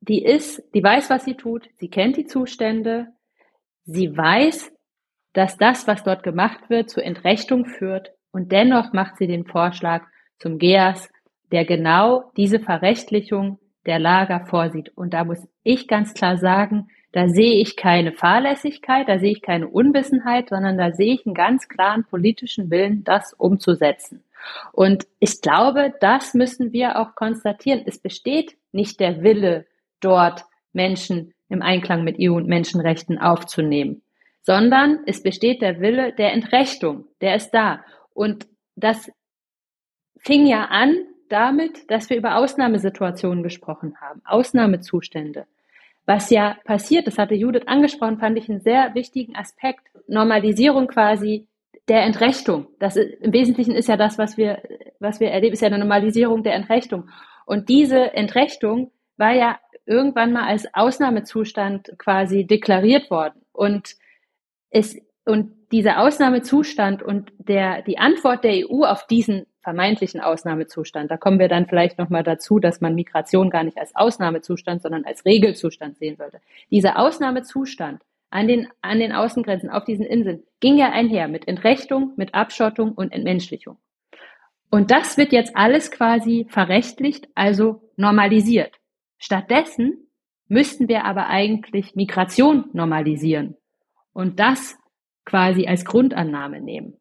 die ist, die weiß, was sie tut, sie kennt die Zustände, sie weiß, dass das, was dort gemacht wird, zur Entrechtung führt. Und dennoch macht sie den Vorschlag zum GEAS, der genau diese Verrechtlichung der Lager vorsieht. Und da muss ich ganz klar sagen, da sehe ich keine Fahrlässigkeit, da sehe ich keine Unwissenheit, sondern da sehe ich einen ganz klaren politischen Willen, das umzusetzen. Und ich glaube, das müssen wir auch konstatieren. Es besteht nicht der Wille, dort Menschen im Einklang mit EU- und Menschenrechten aufzunehmen, sondern es besteht der Wille der Entrechtung, der ist da. Und das fing ja an damit, dass wir über Ausnahmesituationen gesprochen haben, Ausnahmezustände. Was ja passiert, das hatte Judith angesprochen, fand ich einen sehr wichtigen Aspekt. Normalisierung quasi der Entrechtung. Das ist, im Wesentlichen ist ja das, was wir, was wir erleben, ist ja eine Normalisierung der Entrechtung. Und diese Entrechtung war ja irgendwann mal als Ausnahmezustand quasi deklariert worden. Und es, und dieser Ausnahmezustand und der, die Antwort der EU auf diesen vermeintlichen Ausnahmezustand. Da kommen wir dann vielleicht nochmal dazu, dass man Migration gar nicht als Ausnahmezustand, sondern als Regelzustand sehen sollte. Dieser Ausnahmezustand an den, an den Außengrenzen auf diesen Inseln ging ja einher mit Entrechtung, mit Abschottung und Entmenschlichung. Und das wird jetzt alles quasi verrechtlicht, also normalisiert. Stattdessen müssten wir aber eigentlich Migration normalisieren und das quasi als Grundannahme nehmen.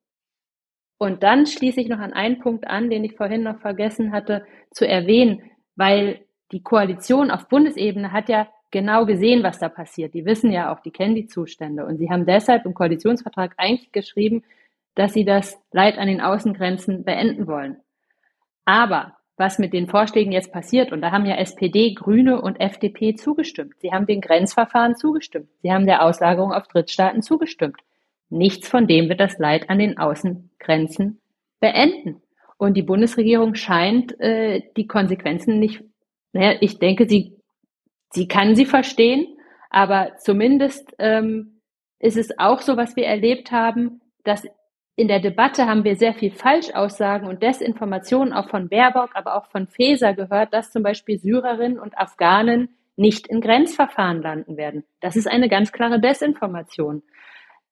Und dann schließe ich noch an einen Punkt an, den ich vorhin noch vergessen hatte zu erwähnen, weil die Koalition auf Bundesebene hat ja genau gesehen, was da passiert. Die wissen ja auch, die kennen die Zustände. Und sie haben deshalb im Koalitionsvertrag eigentlich geschrieben, dass sie das Leid an den Außengrenzen beenden wollen. Aber was mit den Vorschlägen jetzt passiert, und da haben ja SPD, Grüne und FDP zugestimmt. Sie haben den Grenzverfahren zugestimmt. Sie haben der Auslagerung auf Drittstaaten zugestimmt. Nichts von dem wird das Leid an den Außengrenzen beenden. Und die Bundesregierung scheint äh, die Konsequenzen nicht, naja, ich denke, sie, sie kann sie verstehen, aber zumindest ähm, ist es auch so, was wir erlebt haben, dass in der Debatte haben wir sehr viel Falschaussagen und Desinformationen auch von Baerbock, aber auch von Faeser gehört, dass zum Beispiel Syrerinnen und Afghanen nicht in Grenzverfahren landen werden. Das ist eine ganz klare Desinformation.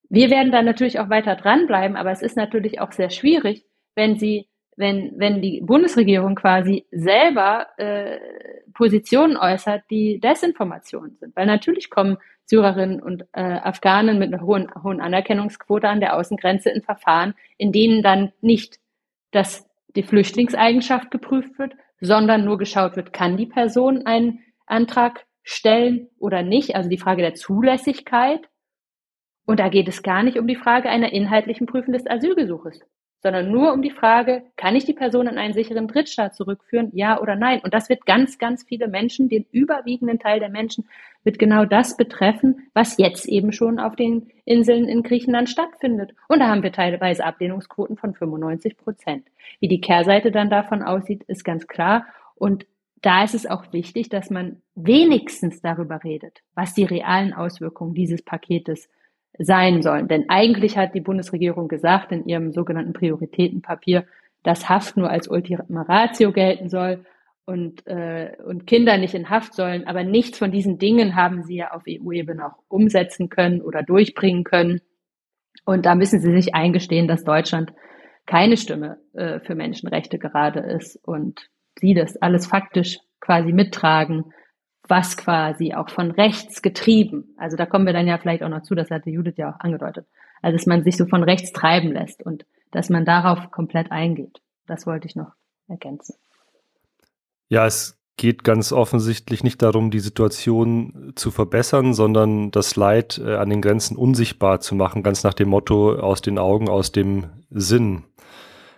Wir werden da natürlich auch weiter dranbleiben, aber es ist natürlich auch sehr schwierig, wenn sie, wenn, wenn die Bundesregierung quasi selber äh, Positionen äußert, die Desinformationen sind. Weil natürlich kommen Syrerinnen und äh, Afghanen mit einer hohen, hohen Anerkennungsquote an der Außengrenze in Verfahren, in denen dann nicht das, die Flüchtlingseigenschaft geprüft wird, sondern nur geschaut wird, kann die Person einen Antrag stellen oder nicht, also die Frage der Zulässigkeit und da geht es gar nicht um die Frage einer inhaltlichen Prüfung des Asylgesuches, sondern nur um die Frage, kann ich die Person in einen sicheren Drittstaat zurückführen, ja oder nein? Und das wird ganz, ganz viele Menschen, den überwiegenden Teil der Menschen, wird genau das betreffen, was jetzt eben schon auf den Inseln in Griechenland stattfindet. Und da haben wir teilweise Ablehnungsquoten von 95 Prozent. Wie die Kehrseite dann davon aussieht, ist ganz klar. Und da ist es auch wichtig, dass man wenigstens darüber redet, was die realen Auswirkungen dieses Paketes sein sollen. Denn eigentlich hat die Bundesregierung gesagt in ihrem sogenannten Prioritätenpapier, dass Haft nur als Ultima Ratio gelten soll und, äh, und Kinder nicht in Haft sollen. Aber nichts von diesen Dingen haben sie ja auf EU-Ebene auch umsetzen können oder durchbringen können. Und da müssen sie sich eingestehen, dass Deutschland keine Stimme äh, für Menschenrechte gerade ist und sie das alles faktisch quasi mittragen was quasi auch von rechts getrieben, also da kommen wir dann ja vielleicht auch noch zu, das hatte Judith ja auch angedeutet, also dass man sich so von rechts treiben lässt und dass man darauf komplett eingeht. Das wollte ich noch ergänzen. Ja, es geht ganz offensichtlich nicht darum, die Situation zu verbessern, sondern das Leid äh, an den Grenzen unsichtbar zu machen, ganz nach dem Motto aus den Augen, aus dem Sinn.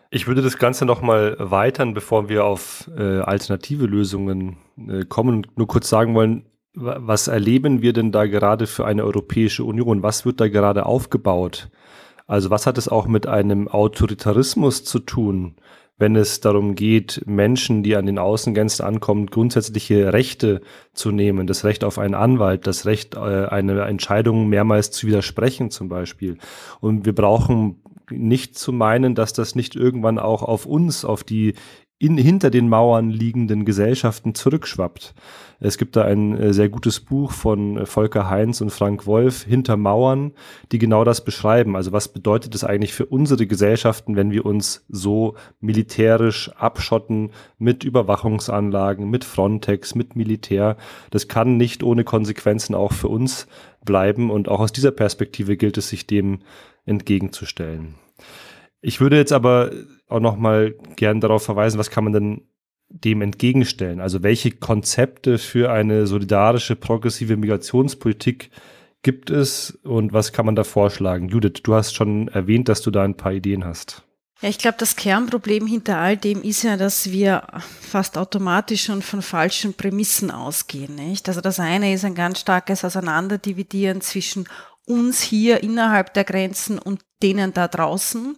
Ich würde das Ganze nochmal weitern, bevor wir auf äh, alternative Lösungen äh, kommen nur kurz sagen wollen, was erleben wir denn da gerade für eine Europäische Union? Was wird da gerade aufgebaut? Also was hat es auch mit einem Autoritarismus zu tun, wenn es darum geht, Menschen, die an den Außengrenzen ankommen, grundsätzliche Rechte zu nehmen, das Recht auf einen Anwalt, das Recht, äh, eine Entscheidung mehrmals zu widersprechen zum Beispiel. Und wir brauchen nicht zu meinen, dass das nicht irgendwann auch auf uns, auf die in, hinter den Mauern liegenden Gesellschaften zurückschwappt. Es gibt da ein äh, sehr gutes Buch von äh, Volker Heinz und Frank Wolf, Hinter Mauern, die genau das beschreiben. Also was bedeutet es eigentlich für unsere Gesellschaften, wenn wir uns so militärisch abschotten mit Überwachungsanlagen, mit Frontex, mit Militär? Das kann nicht ohne Konsequenzen auch für uns bleiben. Und auch aus dieser Perspektive gilt es, sich dem entgegenzustellen. Ich würde jetzt aber auch noch mal gern darauf verweisen, was kann man denn dem entgegenstellen? Also welche Konzepte für eine solidarische, progressive Migrationspolitik gibt es und was kann man da vorschlagen? Judith, du hast schon erwähnt, dass du da ein paar Ideen hast. Ja, ich glaube, das Kernproblem hinter all dem ist ja, dass wir fast automatisch schon von falschen Prämissen ausgehen. Nicht? Also das eine ist ein ganz starkes Auseinanderdividieren zwischen uns hier innerhalb der Grenzen und denen da draußen.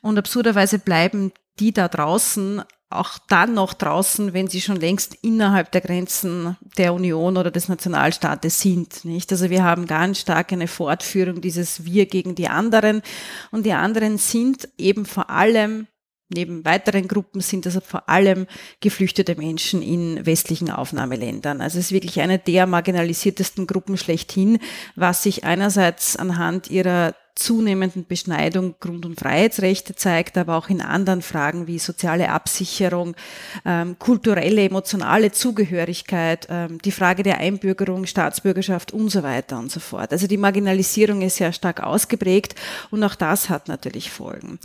Und absurderweise bleiben die da draußen auch dann noch draußen, wenn sie schon längst innerhalb der Grenzen der Union oder des Nationalstaates sind, nicht? Also wir haben ganz stark eine Fortführung dieses Wir gegen die anderen und die anderen sind eben vor allem Neben weiteren Gruppen sind das vor allem geflüchtete Menschen in westlichen Aufnahmeländern. Also es ist wirklich eine der marginalisiertesten Gruppen schlechthin, was sich einerseits anhand ihrer zunehmenden Beschneidung Grund- und Freiheitsrechte zeigt, aber auch in anderen Fragen wie soziale Absicherung, ähm, kulturelle, emotionale Zugehörigkeit, ähm, die Frage der Einbürgerung, Staatsbürgerschaft und so weiter und so fort. Also die Marginalisierung ist sehr stark ausgeprägt und auch das hat natürlich Folgen.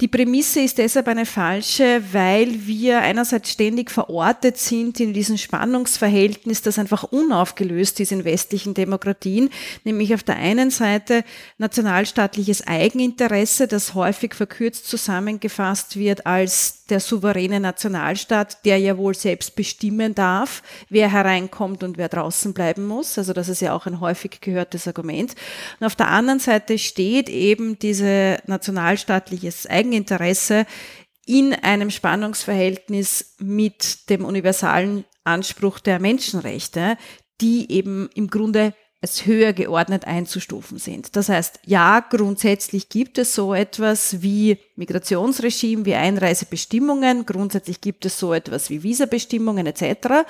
Die Prämisse ist deshalb eine falsche, weil wir einerseits ständig verortet sind in diesem Spannungsverhältnis, das einfach unaufgelöst ist in westlichen Demokratien, nämlich auf der einen Seite nationalstaatliches Eigeninteresse, das häufig verkürzt zusammengefasst wird als der souveräne Nationalstaat, der ja wohl selbst bestimmen darf, wer hereinkommt und wer draußen bleiben muss. Also das ist ja auch ein häufig gehörtes Argument. Und auf der anderen Seite steht eben diese nationalstaatliches Eigeninteresse in einem Spannungsverhältnis mit dem universalen Anspruch der Menschenrechte, die eben im Grunde als höher geordnet einzustufen sind. Das heißt, ja, grundsätzlich gibt es so etwas wie Migrationsregime, wie Einreisebestimmungen, grundsätzlich gibt es so etwas wie Visabestimmungen etc.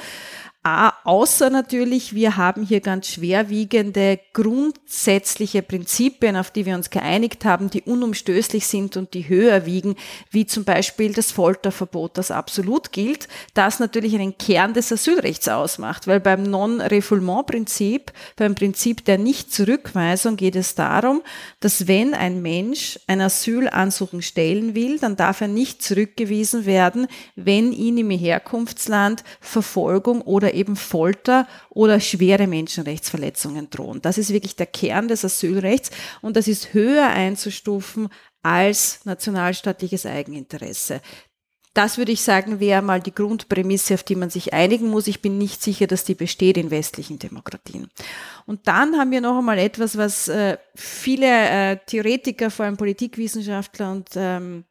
A, außer natürlich, wir haben hier ganz schwerwiegende grundsätzliche Prinzipien, auf die wir uns geeinigt haben, die unumstößlich sind und die höher wiegen, wie zum Beispiel das Folterverbot, das absolut gilt, das natürlich einen Kern des Asylrechts ausmacht, weil beim Non-Refoulement-Prinzip, beim Prinzip der Nicht-Zurückweisung geht es darum, dass wenn ein Mensch ein Asylansuchen stellen will, dann darf er nicht zurückgewiesen werden, wenn ihn im Herkunftsland Verfolgung oder oder eben Folter oder schwere Menschenrechtsverletzungen drohen. Das ist wirklich der Kern des Asylrechts und das ist höher einzustufen als nationalstaatliches Eigeninteresse. Das würde ich sagen, wäre mal die Grundprämisse, auf die man sich einigen muss. Ich bin nicht sicher, dass die besteht in westlichen Demokratien. Und dann haben wir noch einmal etwas, was äh, viele äh, Theoretiker, vor allem Politikwissenschaftler und ähm,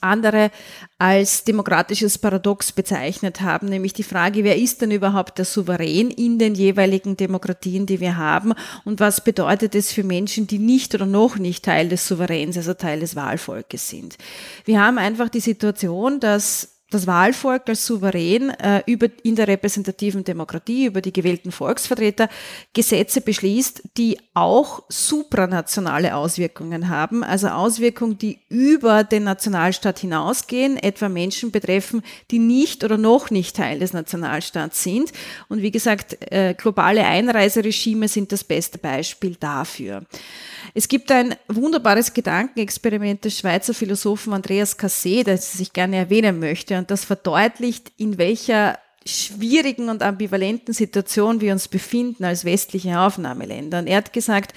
andere als demokratisches Paradox bezeichnet haben, nämlich die Frage, wer ist denn überhaupt der Souverän in den jeweiligen Demokratien, die wir haben und was bedeutet es für Menschen, die nicht oder noch nicht Teil des Souveräns, also Teil des Wahlvolkes sind. Wir haben einfach die Situation, dass das Wahlvolk als Souverän äh, über, in der repräsentativen Demokratie, über die gewählten Volksvertreter Gesetze beschließt, die auch supranationale Auswirkungen haben, also Auswirkungen, die über den Nationalstaat hinausgehen, etwa Menschen betreffen, die nicht oder noch nicht Teil des Nationalstaats sind. Und wie gesagt, äh, globale Einreiseregime sind das beste Beispiel dafür. Es gibt ein wunderbares Gedankenexperiment des Schweizer Philosophen Andreas Cassé, das ich gerne erwähnen möchte und das verdeutlicht, in welcher schwierigen und ambivalenten Situation wir uns befinden als westliche Aufnahmeländer. Und er hat gesagt,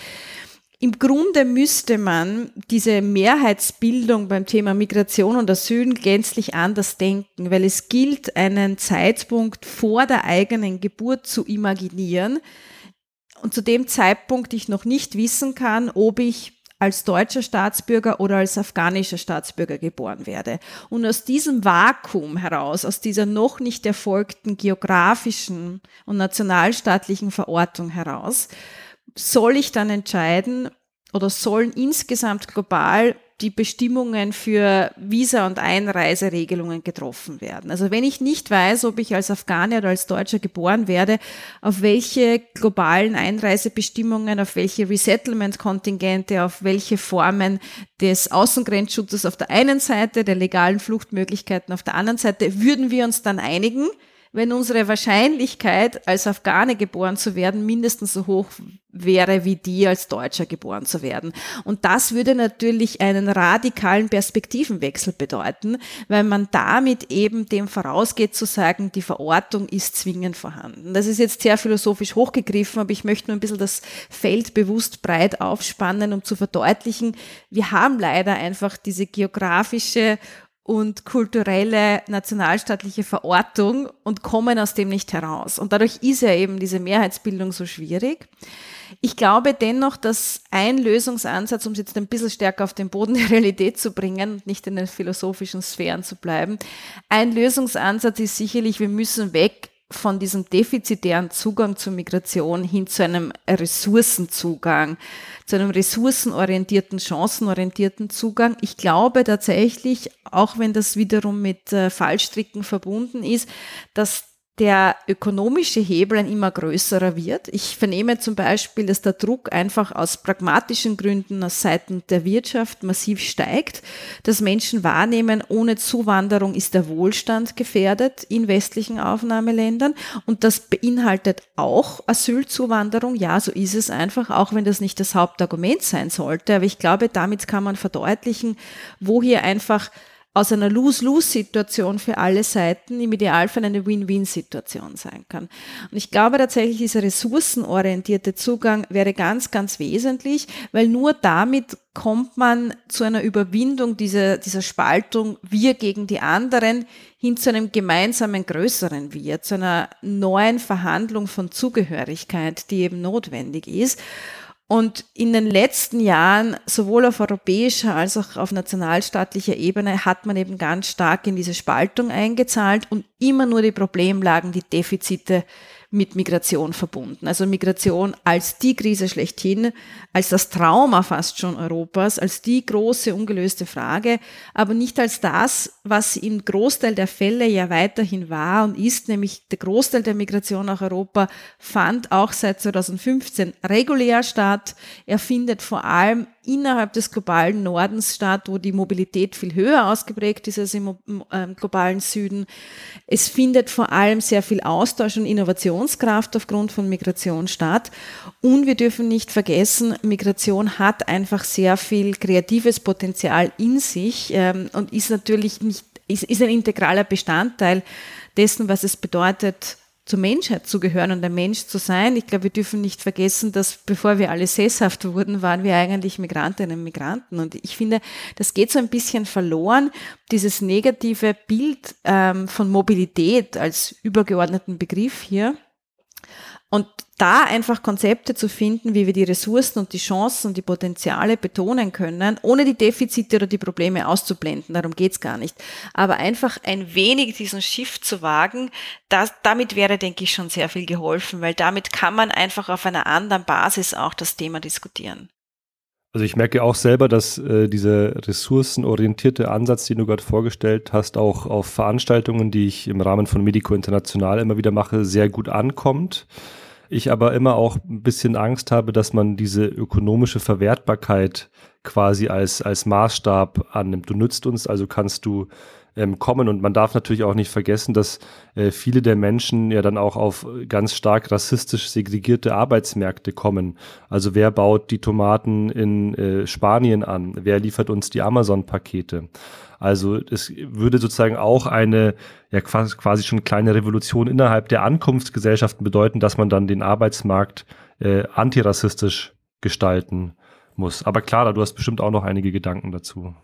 im Grunde müsste man diese Mehrheitsbildung beim Thema Migration und Asyl gänzlich anders denken, weil es gilt, einen Zeitpunkt vor der eigenen Geburt zu imaginieren, und zu dem Zeitpunkt ich noch nicht wissen kann, ob ich als deutscher Staatsbürger oder als afghanischer Staatsbürger geboren werde. Und aus diesem Vakuum heraus, aus dieser noch nicht erfolgten geografischen und nationalstaatlichen Verortung heraus, soll ich dann entscheiden oder sollen insgesamt global die Bestimmungen für Visa- und Einreiseregelungen getroffen werden. Also wenn ich nicht weiß, ob ich als Afghane oder als Deutscher geboren werde, auf welche globalen Einreisebestimmungen, auf welche Resettlement-Kontingente, auf welche Formen des Außengrenzschutzes auf der einen Seite, der legalen Fluchtmöglichkeiten auf der anderen Seite, würden wir uns dann einigen, wenn unsere Wahrscheinlichkeit, als Afghane geboren zu werden, mindestens so hoch wäre wie die, als Deutscher geboren zu werden. Und das würde natürlich einen radikalen Perspektivenwechsel bedeuten, weil man damit eben dem vorausgeht zu sagen, die Verortung ist zwingend vorhanden. Das ist jetzt sehr philosophisch hochgegriffen, aber ich möchte nur ein bisschen das Feld bewusst breit aufspannen, um zu verdeutlichen, wir haben leider einfach diese geografische und kulturelle nationalstaatliche Verortung und kommen aus dem nicht heraus. Und dadurch ist ja eben diese Mehrheitsbildung so schwierig. Ich glaube dennoch, dass ein Lösungsansatz, um es jetzt ein bisschen stärker auf den Boden der Realität zu bringen und nicht in den philosophischen Sphären zu bleiben, ein Lösungsansatz ist sicherlich, wir müssen weg von diesem defizitären Zugang zur Migration hin zu einem Ressourcenzugang, zu einem ressourcenorientierten, chancenorientierten Zugang. Ich glaube tatsächlich, auch wenn das wiederum mit äh, Fallstricken verbunden ist, dass der ökonomische Hebel ein immer größerer wird. Ich vernehme zum Beispiel, dass der Druck einfach aus pragmatischen Gründen aus Seiten der Wirtschaft massiv steigt, dass Menschen wahrnehmen, ohne Zuwanderung ist der Wohlstand gefährdet in westlichen Aufnahmeländern und das beinhaltet auch Asylzuwanderung. Ja, so ist es einfach, auch wenn das nicht das Hauptargument sein sollte. Aber ich glaube, damit kann man verdeutlichen, wo hier einfach aus einer Lose-Lose-Situation für alle Seiten im Idealfall eine Win-Win-Situation sein kann. Und ich glaube tatsächlich, dieser ressourcenorientierte Zugang wäre ganz, ganz wesentlich, weil nur damit kommt man zu einer Überwindung dieser, dieser Spaltung wir gegen die anderen hin zu einem gemeinsamen größeren Wir, zu einer neuen Verhandlung von Zugehörigkeit, die eben notwendig ist. Und in den letzten Jahren, sowohl auf europäischer als auch auf nationalstaatlicher Ebene, hat man eben ganz stark in diese Spaltung eingezahlt und immer nur die Problemlagen, die Defizite mit Migration verbunden. Also Migration als die Krise schlechthin, als das Trauma fast schon Europas, als die große ungelöste Frage, aber nicht als das, was im Großteil der Fälle ja weiterhin war und ist, nämlich der Großteil der Migration nach Europa fand auch seit 2015 regulär statt. Er findet vor allem innerhalb des globalen Nordens statt, wo die Mobilität viel höher ausgeprägt ist als im ähm, globalen Süden. Es findet vor allem sehr viel Austausch und Innovationskraft aufgrund von Migration statt. Und wir dürfen nicht vergessen, Migration hat einfach sehr viel kreatives Potenzial in sich ähm, und ist natürlich nicht, ist, ist ein integraler Bestandteil dessen, was es bedeutet, zur Menschheit zu gehören und ein Mensch zu sein. Ich glaube, wir dürfen nicht vergessen, dass bevor wir alle sesshaft wurden, waren wir eigentlich Migrantinnen und Migranten. Und ich finde, das geht so ein bisschen verloren, dieses negative Bild ähm, von Mobilität als übergeordneten Begriff hier. Und da einfach Konzepte zu finden, wie wir die Ressourcen und die Chancen und die Potenziale betonen können, ohne die Defizite oder die Probleme auszublenden, darum geht's gar nicht. Aber einfach ein wenig diesen Shift zu wagen, das, damit wäre, denke ich, schon sehr viel geholfen, weil damit kann man einfach auf einer anderen Basis auch das Thema diskutieren. Also ich merke auch selber, dass äh, dieser ressourcenorientierte Ansatz, den du gerade vorgestellt hast, auch auf Veranstaltungen, die ich im Rahmen von Medico International immer wieder mache, sehr gut ankommt. Ich aber immer auch ein bisschen Angst habe, dass man diese ökonomische Verwertbarkeit quasi als, als Maßstab annimmt. Du nützt uns, also kannst du ähm, kommen. Und man darf natürlich auch nicht vergessen, dass äh, viele der Menschen ja dann auch auf ganz stark rassistisch segregierte Arbeitsmärkte kommen. Also wer baut die Tomaten in äh, Spanien an? Wer liefert uns die Amazon-Pakete? Also es würde sozusagen auch eine ja quasi, schon kleine Revolution innerhalb der Ankunftsgesellschaften bedeuten, dass man dann den Arbeitsmarkt äh, antirassistisch gestalten muss. Aber klar, du hast bestimmt auch noch einige Gedanken dazu.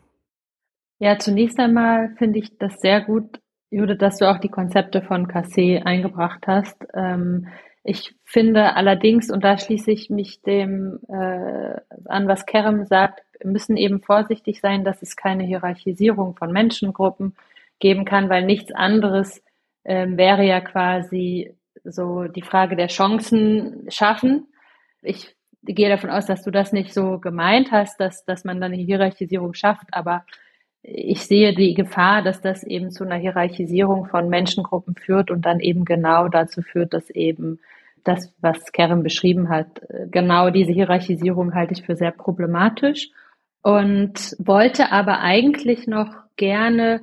Ja, zunächst einmal finde ich das sehr gut, Judith, dass du auch die Konzepte von Cassé eingebracht hast. Ähm, ich finde allerdings, und da schließe ich mich dem äh, an, was Kerem sagt, müssen eben vorsichtig sein, dass es keine Hierarchisierung von Menschengruppen geben kann, weil nichts anderes ähm, wäre ja quasi so die Frage der Chancen schaffen. Ich gehe davon aus, dass du das nicht so gemeint hast, dass, dass man dann eine Hierarchisierung schafft, aber ich sehe die Gefahr, dass das eben zu einer Hierarchisierung von Menschengruppen führt und dann eben genau dazu führt, dass eben das, was Karen beschrieben hat, genau diese Hierarchisierung halte ich für sehr problematisch und wollte aber eigentlich noch gerne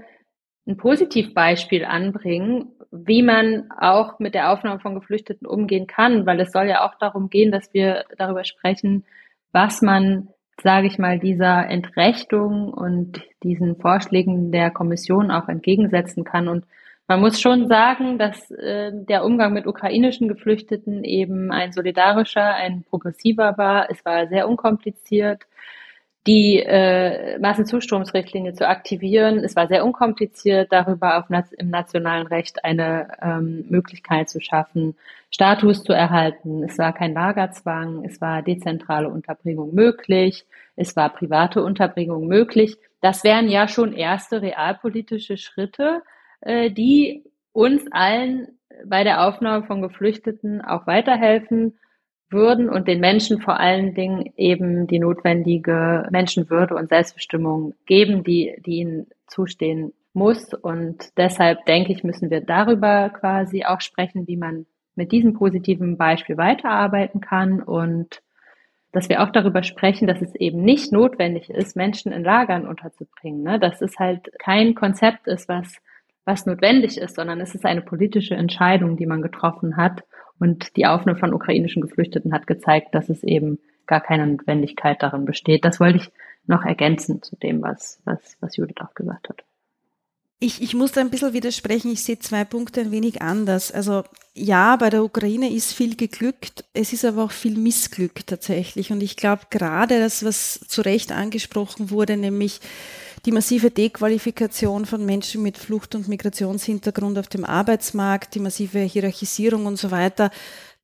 ein Positivbeispiel anbringen, wie man auch mit der Aufnahme von Geflüchteten umgehen kann, weil es soll ja auch darum gehen, dass wir darüber sprechen, was man, sage ich mal, dieser Entrechtung und diesen Vorschlägen der Kommission auch entgegensetzen kann. Und man muss schon sagen, dass äh, der Umgang mit ukrainischen Geflüchteten eben ein solidarischer, ein progressiver war. Es war sehr unkompliziert die äh, Massenzustromsrichtlinie zu aktivieren. Es war sehr unkompliziert, darüber auf, im nationalen Recht eine ähm, Möglichkeit zu schaffen, Status zu erhalten. Es war kein Lagerzwang, es war dezentrale Unterbringung möglich, es war private Unterbringung möglich. Das wären ja schon erste realpolitische Schritte, äh, die uns allen bei der Aufnahme von Geflüchteten auch weiterhelfen würden und den Menschen vor allen Dingen eben die notwendige Menschenwürde und Selbstbestimmung geben, die, die ihnen zustehen muss. Und deshalb denke ich, müssen wir darüber quasi auch sprechen, wie man mit diesem positiven Beispiel weiterarbeiten kann und dass wir auch darüber sprechen, dass es eben nicht notwendig ist, Menschen in Lagern unterzubringen. Ne? Dass es halt kein Konzept ist, was, was notwendig ist, sondern es ist eine politische Entscheidung, die man getroffen hat und die Aufnahme von ukrainischen Geflüchteten hat gezeigt, dass es eben gar keine Notwendigkeit darin besteht. Das wollte ich noch ergänzen zu dem, was, was, was Judith auch gesagt hat. Ich, ich muss da ein bisschen widersprechen. Ich sehe zwei Punkte ein wenig anders. Also ja, bei der Ukraine ist viel geglückt. Es ist aber auch viel Missglück tatsächlich. Und ich glaube gerade das, was zu Recht angesprochen wurde, nämlich die massive Dequalifikation von Menschen mit Flucht- und Migrationshintergrund auf dem Arbeitsmarkt, die massive Hierarchisierung und so weiter,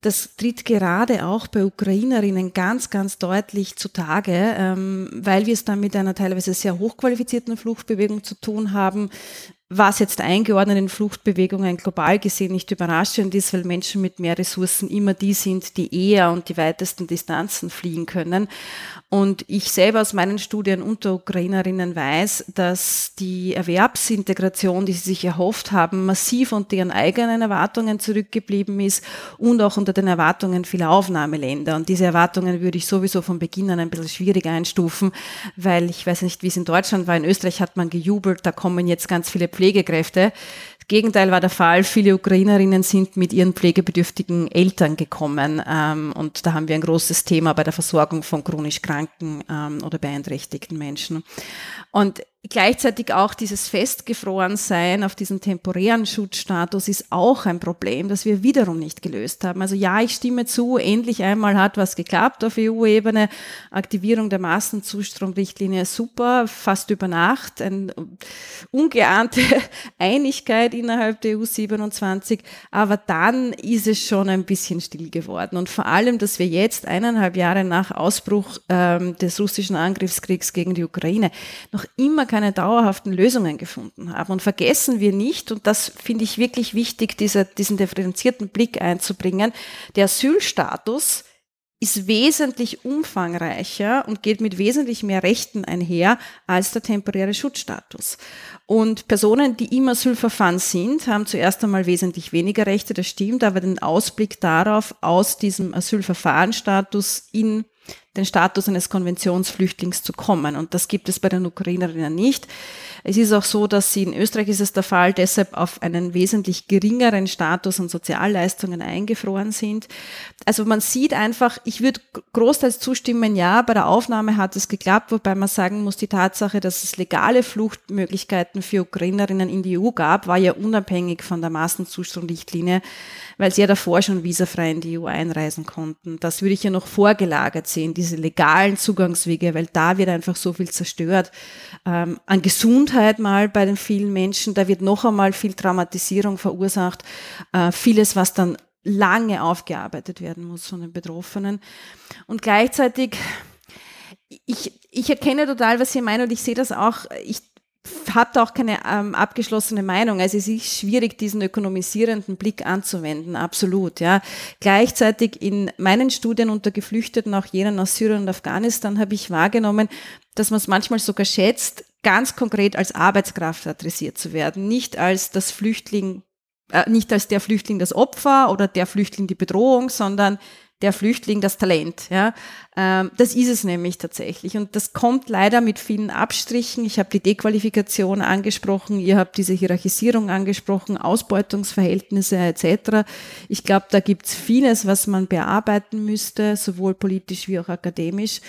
das tritt gerade auch bei Ukrainerinnen ganz, ganz deutlich zutage, ähm, weil wir es dann mit einer teilweise sehr hochqualifizierten Fluchtbewegung zu tun haben, was jetzt eingeordnet in Fluchtbewegungen global gesehen nicht überraschend ist, weil Menschen mit mehr Ressourcen immer die sind, die eher und die weitesten Distanzen fliehen können. Und ich selber aus meinen Studien unter Ukrainerinnen weiß, dass die Erwerbsintegration, die sie sich erhofft haben, massiv unter ihren eigenen Erwartungen zurückgeblieben ist und auch unter den Erwartungen vieler Aufnahmeländer. Und diese Erwartungen würde ich sowieso von Beginn an ein bisschen schwierig einstufen, weil ich weiß nicht, wie es in Deutschland war. In Österreich hat man gejubelt, da kommen jetzt ganz viele Pflegekräfte. Gegenteil war der Fall. Viele Ukrainerinnen sind mit ihren pflegebedürftigen Eltern gekommen. Ähm, und da haben wir ein großes Thema bei der Versorgung von chronisch kranken ähm, oder beeinträchtigten Menschen. Und Gleichzeitig auch dieses Festgefrorensein auf diesen temporären Schutzstatus ist auch ein Problem, das wir wiederum nicht gelöst haben. Also ja, ich stimme zu, endlich einmal hat was geklappt auf EU-Ebene. Aktivierung der Massenzustromrichtlinie super, fast über Nacht. Eine ungeahnte Einigkeit innerhalb der EU 27. Aber dann ist es schon ein bisschen still geworden. Und vor allem, dass wir jetzt eineinhalb Jahre nach Ausbruch ähm, des russischen Angriffskriegs gegen die Ukraine noch immer keine dauerhaften Lösungen gefunden haben. Und vergessen wir nicht, und das finde ich wirklich wichtig, diese, diesen differenzierten Blick einzubringen, der Asylstatus ist wesentlich umfangreicher und geht mit wesentlich mehr Rechten einher als der temporäre Schutzstatus. Und Personen, die im Asylverfahren sind, haben zuerst einmal wesentlich weniger Rechte, das stimmt, aber den Ausblick darauf, aus diesem Asylverfahrensstatus in den Status eines Konventionsflüchtlings zu kommen. Und das gibt es bei den Ukrainerinnen nicht. Es ist auch so, dass sie in Österreich ist es der Fall, deshalb auf einen wesentlich geringeren Status an Sozialleistungen eingefroren sind. Also man sieht einfach, ich würde großteils zustimmen, ja, bei der Aufnahme hat es geklappt, wobei man sagen muss, die Tatsache, dass es legale Fluchtmöglichkeiten für Ukrainerinnen in die EU gab, war ja unabhängig von der Massenzustromrichtlinie, weil sie ja davor schon visafrei in die EU einreisen konnten. Das würde ich ja noch vorgelagert sehen, diese legalen Zugangswege, weil da wird einfach so viel zerstört. Ähm, an Gesundheit mal bei den vielen Menschen, da wird noch einmal viel Traumatisierung verursacht. Äh, vieles, was dann lange aufgearbeitet werden muss von den Betroffenen. Und gleichzeitig, ich, ich erkenne total, was Sie meinen und ich sehe das auch. Ich habe auch keine ähm, abgeschlossene Meinung. Also es ist schwierig, diesen ökonomisierenden Blick anzuwenden, absolut. Ja. Gleichzeitig in meinen Studien unter Geflüchteten, auch jenen aus Syrien und Afghanistan, habe ich wahrgenommen, dass man es manchmal sogar schätzt, ganz konkret als Arbeitskraft adressiert zu werden, nicht als das Flüchtling, äh, nicht als der Flüchtling das Opfer oder der Flüchtling die Bedrohung, sondern der Flüchtling das Talent. Ja, ähm, das ist es nämlich tatsächlich und das kommt leider mit vielen Abstrichen. Ich habe die Dequalifikation angesprochen, ihr habt diese Hierarchisierung angesprochen, Ausbeutungsverhältnisse etc. Ich glaube, da gibt's vieles, was man bearbeiten müsste, sowohl politisch wie auch akademisch.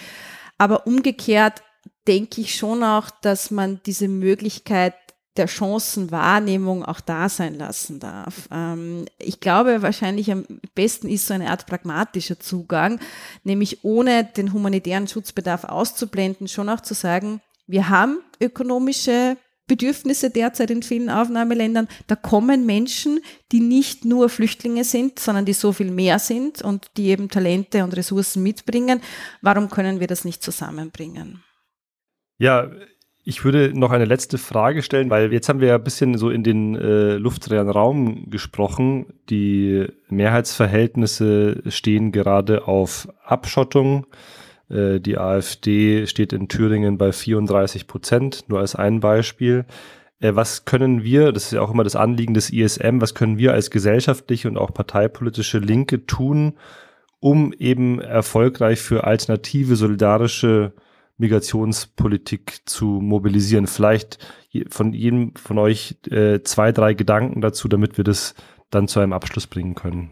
Aber umgekehrt denke ich schon auch, dass man diese Möglichkeit der Chancenwahrnehmung auch da sein lassen darf. Ähm, ich glaube, wahrscheinlich am besten ist so eine Art pragmatischer Zugang, nämlich ohne den humanitären Schutzbedarf auszublenden, schon auch zu sagen, wir haben ökonomische Bedürfnisse derzeit in vielen Aufnahmeländern. Da kommen Menschen, die nicht nur Flüchtlinge sind, sondern die so viel mehr sind und die eben Talente und Ressourcen mitbringen. Warum können wir das nicht zusammenbringen? Ja, ich würde noch eine letzte Frage stellen, weil jetzt haben wir ja ein bisschen so in den äh, luftleeren Raum gesprochen. Die Mehrheitsverhältnisse stehen gerade auf Abschottung. Äh, die AfD steht in Thüringen bei 34 Prozent, nur als ein Beispiel. Äh, was können wir, das ist ja auch immer das Anliegen des ISM, was können wir als gesellschaftliche und auch parteipolitische Linke tun, um eben erfolgreich für alternative, solidarische Migrationspolitik zu mobilisieren. Vielleicht von jedem von euch äh, zwei, drei Gedanken dazu, damit wir das dann zu einem Abschluss bringen können.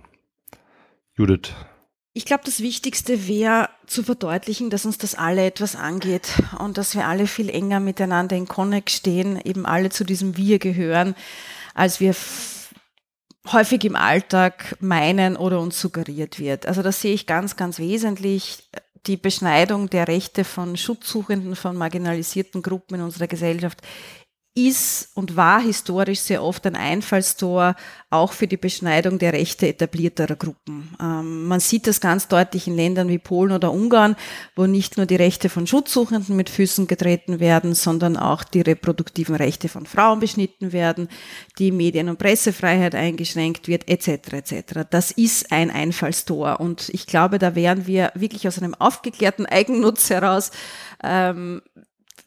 Judith. Ich glaube, das Wichtigste wäre zu verdeutlichen, dass uns das alle etwas angeht und dass wir alle viel enger miteinander in Connect stehen, eben alle zu diesem Wir gehören, als wir häufig im Alltag meinen oder uns suggeriert wird. Also das sehe ich ganz, ganz wesentlich die Beschneidung der Rechte von Schutzsuchenden, von marginalisierten Gruppen in unserer Gesellschaft ist und war historisch sehr oft ein Einfallstor auch für die Beschneidung der Rechte etablierterer Gruppen. Ähm, man sieht das ganz deutlich in Ländern wie Polen oder Ungarn, wo nicht nur die Rechte von Schutzsuchenden mit Füßen getreten werden, sondern auch die reproduktiven Rechte von Frauen beschnitten werden, die Medien- und Pressefreiheit eingeschränkt wird, etc. etc. Das ist ein Einfallstor und ich glaube, da wären wir wirklich aus einem aufgeklärten Eigennutz heraus ähm,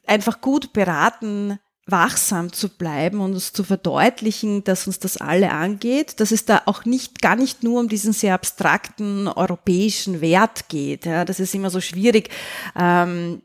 einfach gut beraten, wachsam zu bleiben und uns zu verdeutlichen, dass uns das alle angeht, dass es da auch nicht, gar nicht nur um diesen sehr abstrakten europäischen Wert geht. Ja, das ist immer so schwierig, ähm,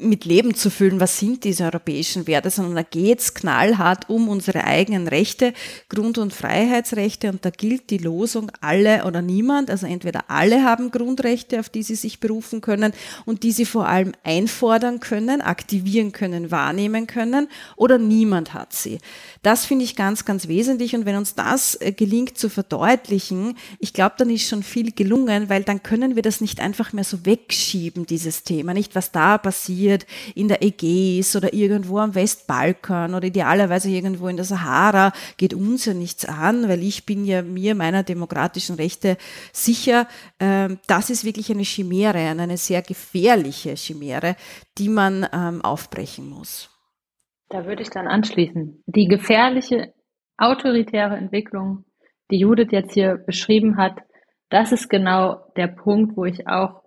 mit Leben zu füllen, was sind diese europäischen Werte, sondern da geht's knallhart um unsere eigenen Rechte, Grund- und Freiheitsrechte und da gilt die Losung alle oder niemand, also entweder alle haben Grundrechte, auf die sie sich berufen können und die sie vor allem einfordern können, aktivieren können, wahrnehmen können oder niemand hat sie. Das finde ich ganz, ganz wesentlich und wenn uns das äh, gelingt zu verdeutlichen, ich glaube, dann ist schon viel gelungen, weil dann können wir das nicht einfach mehr so wegschieben, dieses Thema, nicht was da passiert, passiert in der Ägäis oder irgendwo am Westbalkan oder idealerweise irgendwo in der Sahara, geht uns ja nichts an, weil ich bin ja mir meiner demokratischen Rechte sicher. Ähm, das ist wirklich eine Chimäre, eine sehr gefährliche Chimäre, die man ähm, aufbrechen muss. Da würde ich dann anschließen. Die gefährliche autoritäre Entwicklung, die Judith jetzt hier beschrieben hat, das ist genau der Punkt, wo ich auch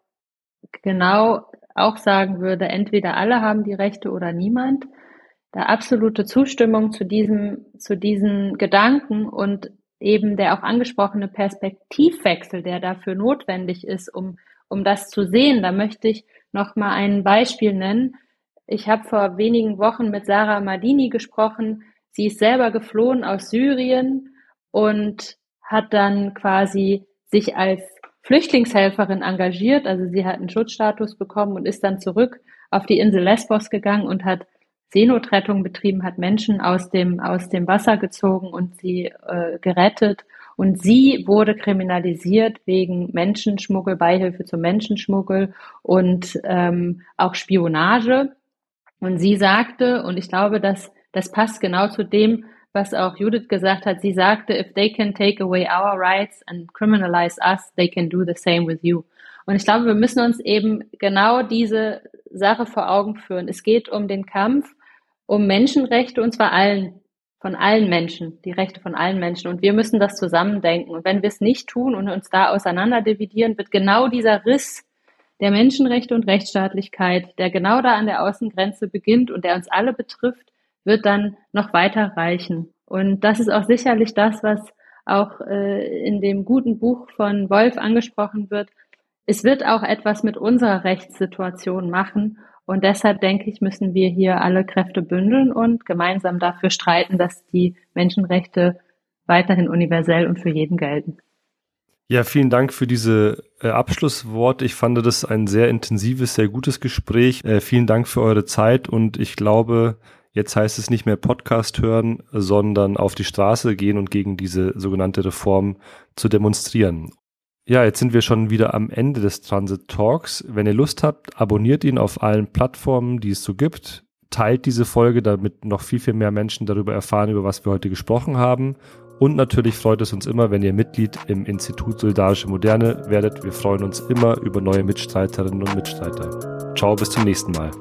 genau auch sagen würde, entweder alle haben die Rechte oder niemand. Da absolute Zustimmung zu diesem, zu diesen Gedanken und eben der auch angesprochene Perspektivwechsel, der dafür notwendig ist, um, um das zu sehen. Da möchte ich noch mal ein Beispiel nennen. Ich habe vor wenigen Wochen mit Sarah Madini gesprochen. Sie ist selber geflohen aus Syrien und hat dann quasi sich als Flüchtlingshelferin engagiert. Also sie hat einen Schutzstatus bekommen und ist dann zurück auf die Insel Lesbos gegangen und hat Seenotrettung betrieben, hat Menschen aus dem, aus dem Wasser gezogen und sie äh, gerettet. Und sie wurde kriminalisiert wegen Menschenschmuggel, Beihilfe zum Menschenschmuggel und ähm, auch Spionage. Und sie sagte, und ich glaube, dass das passt genau zu dem, was auch Judith gesagt hat. Sie sagte, if they can take away our rights and criminalize us, they can do the same with you. Und ich glaube, wir müssen uns eben genau diese Sache vor Augen führen. Es geht um den Kampf um Menschenrechte und zwar allen, von allen Menschen, die Rechte von allen Menschen. Und wir müssen das zusammendenken. Und wenn wir es nicht tun und uns da auseinanderdividieren, wird genau dieser Riss der Menschenrechte und Rechtsstaatlichkeit, der genau da an der Außengrenze beginnt und der uns alle betrifft, wird dann noch weiter reichen. Und das ist auch sicherlich das, was auch äh, in dem guten Buch von Wolf angesprochen wird. Es wird auch etwas mit unserer Rechtssituation machen. Und deshalb denke ich, müssen wir hier alle Kräfte bündeln und gemeinsam dafür streiten, dass die Menschenrechte weiterhin universell und für jeden gelten. Ja, vielen Dank für diese äh, Abschlussworte. Ich fand das ein sehr intensives, sehr gutes Gespräch. Äh, vielen Dank für eure Zeit und ich glaube, jetzt heißt es nicht mehr Podcast hören, sondern auf die Straße gehen und gegen diese sogenannte Reform zu demonstrieren. Ja, jetzt sind wir schon wieder am Ende des Transit Talks. Wenn ihr Lust habt, abonniert ihn auf allen Plattformen, die es so gibt. Teilt diese Folge, damit noch viel, viel mehr Menschen darüber erfahren, über was wir heute gesprochen haben. Und natürlich freut es uns immer, wenn ihr Mitglied im Institut Solidarische Moderne werdet. Wir freuen uns immer über neue Mitstreiterinnen und Mitstreiter. Ciao, bis zum nächsten Mal.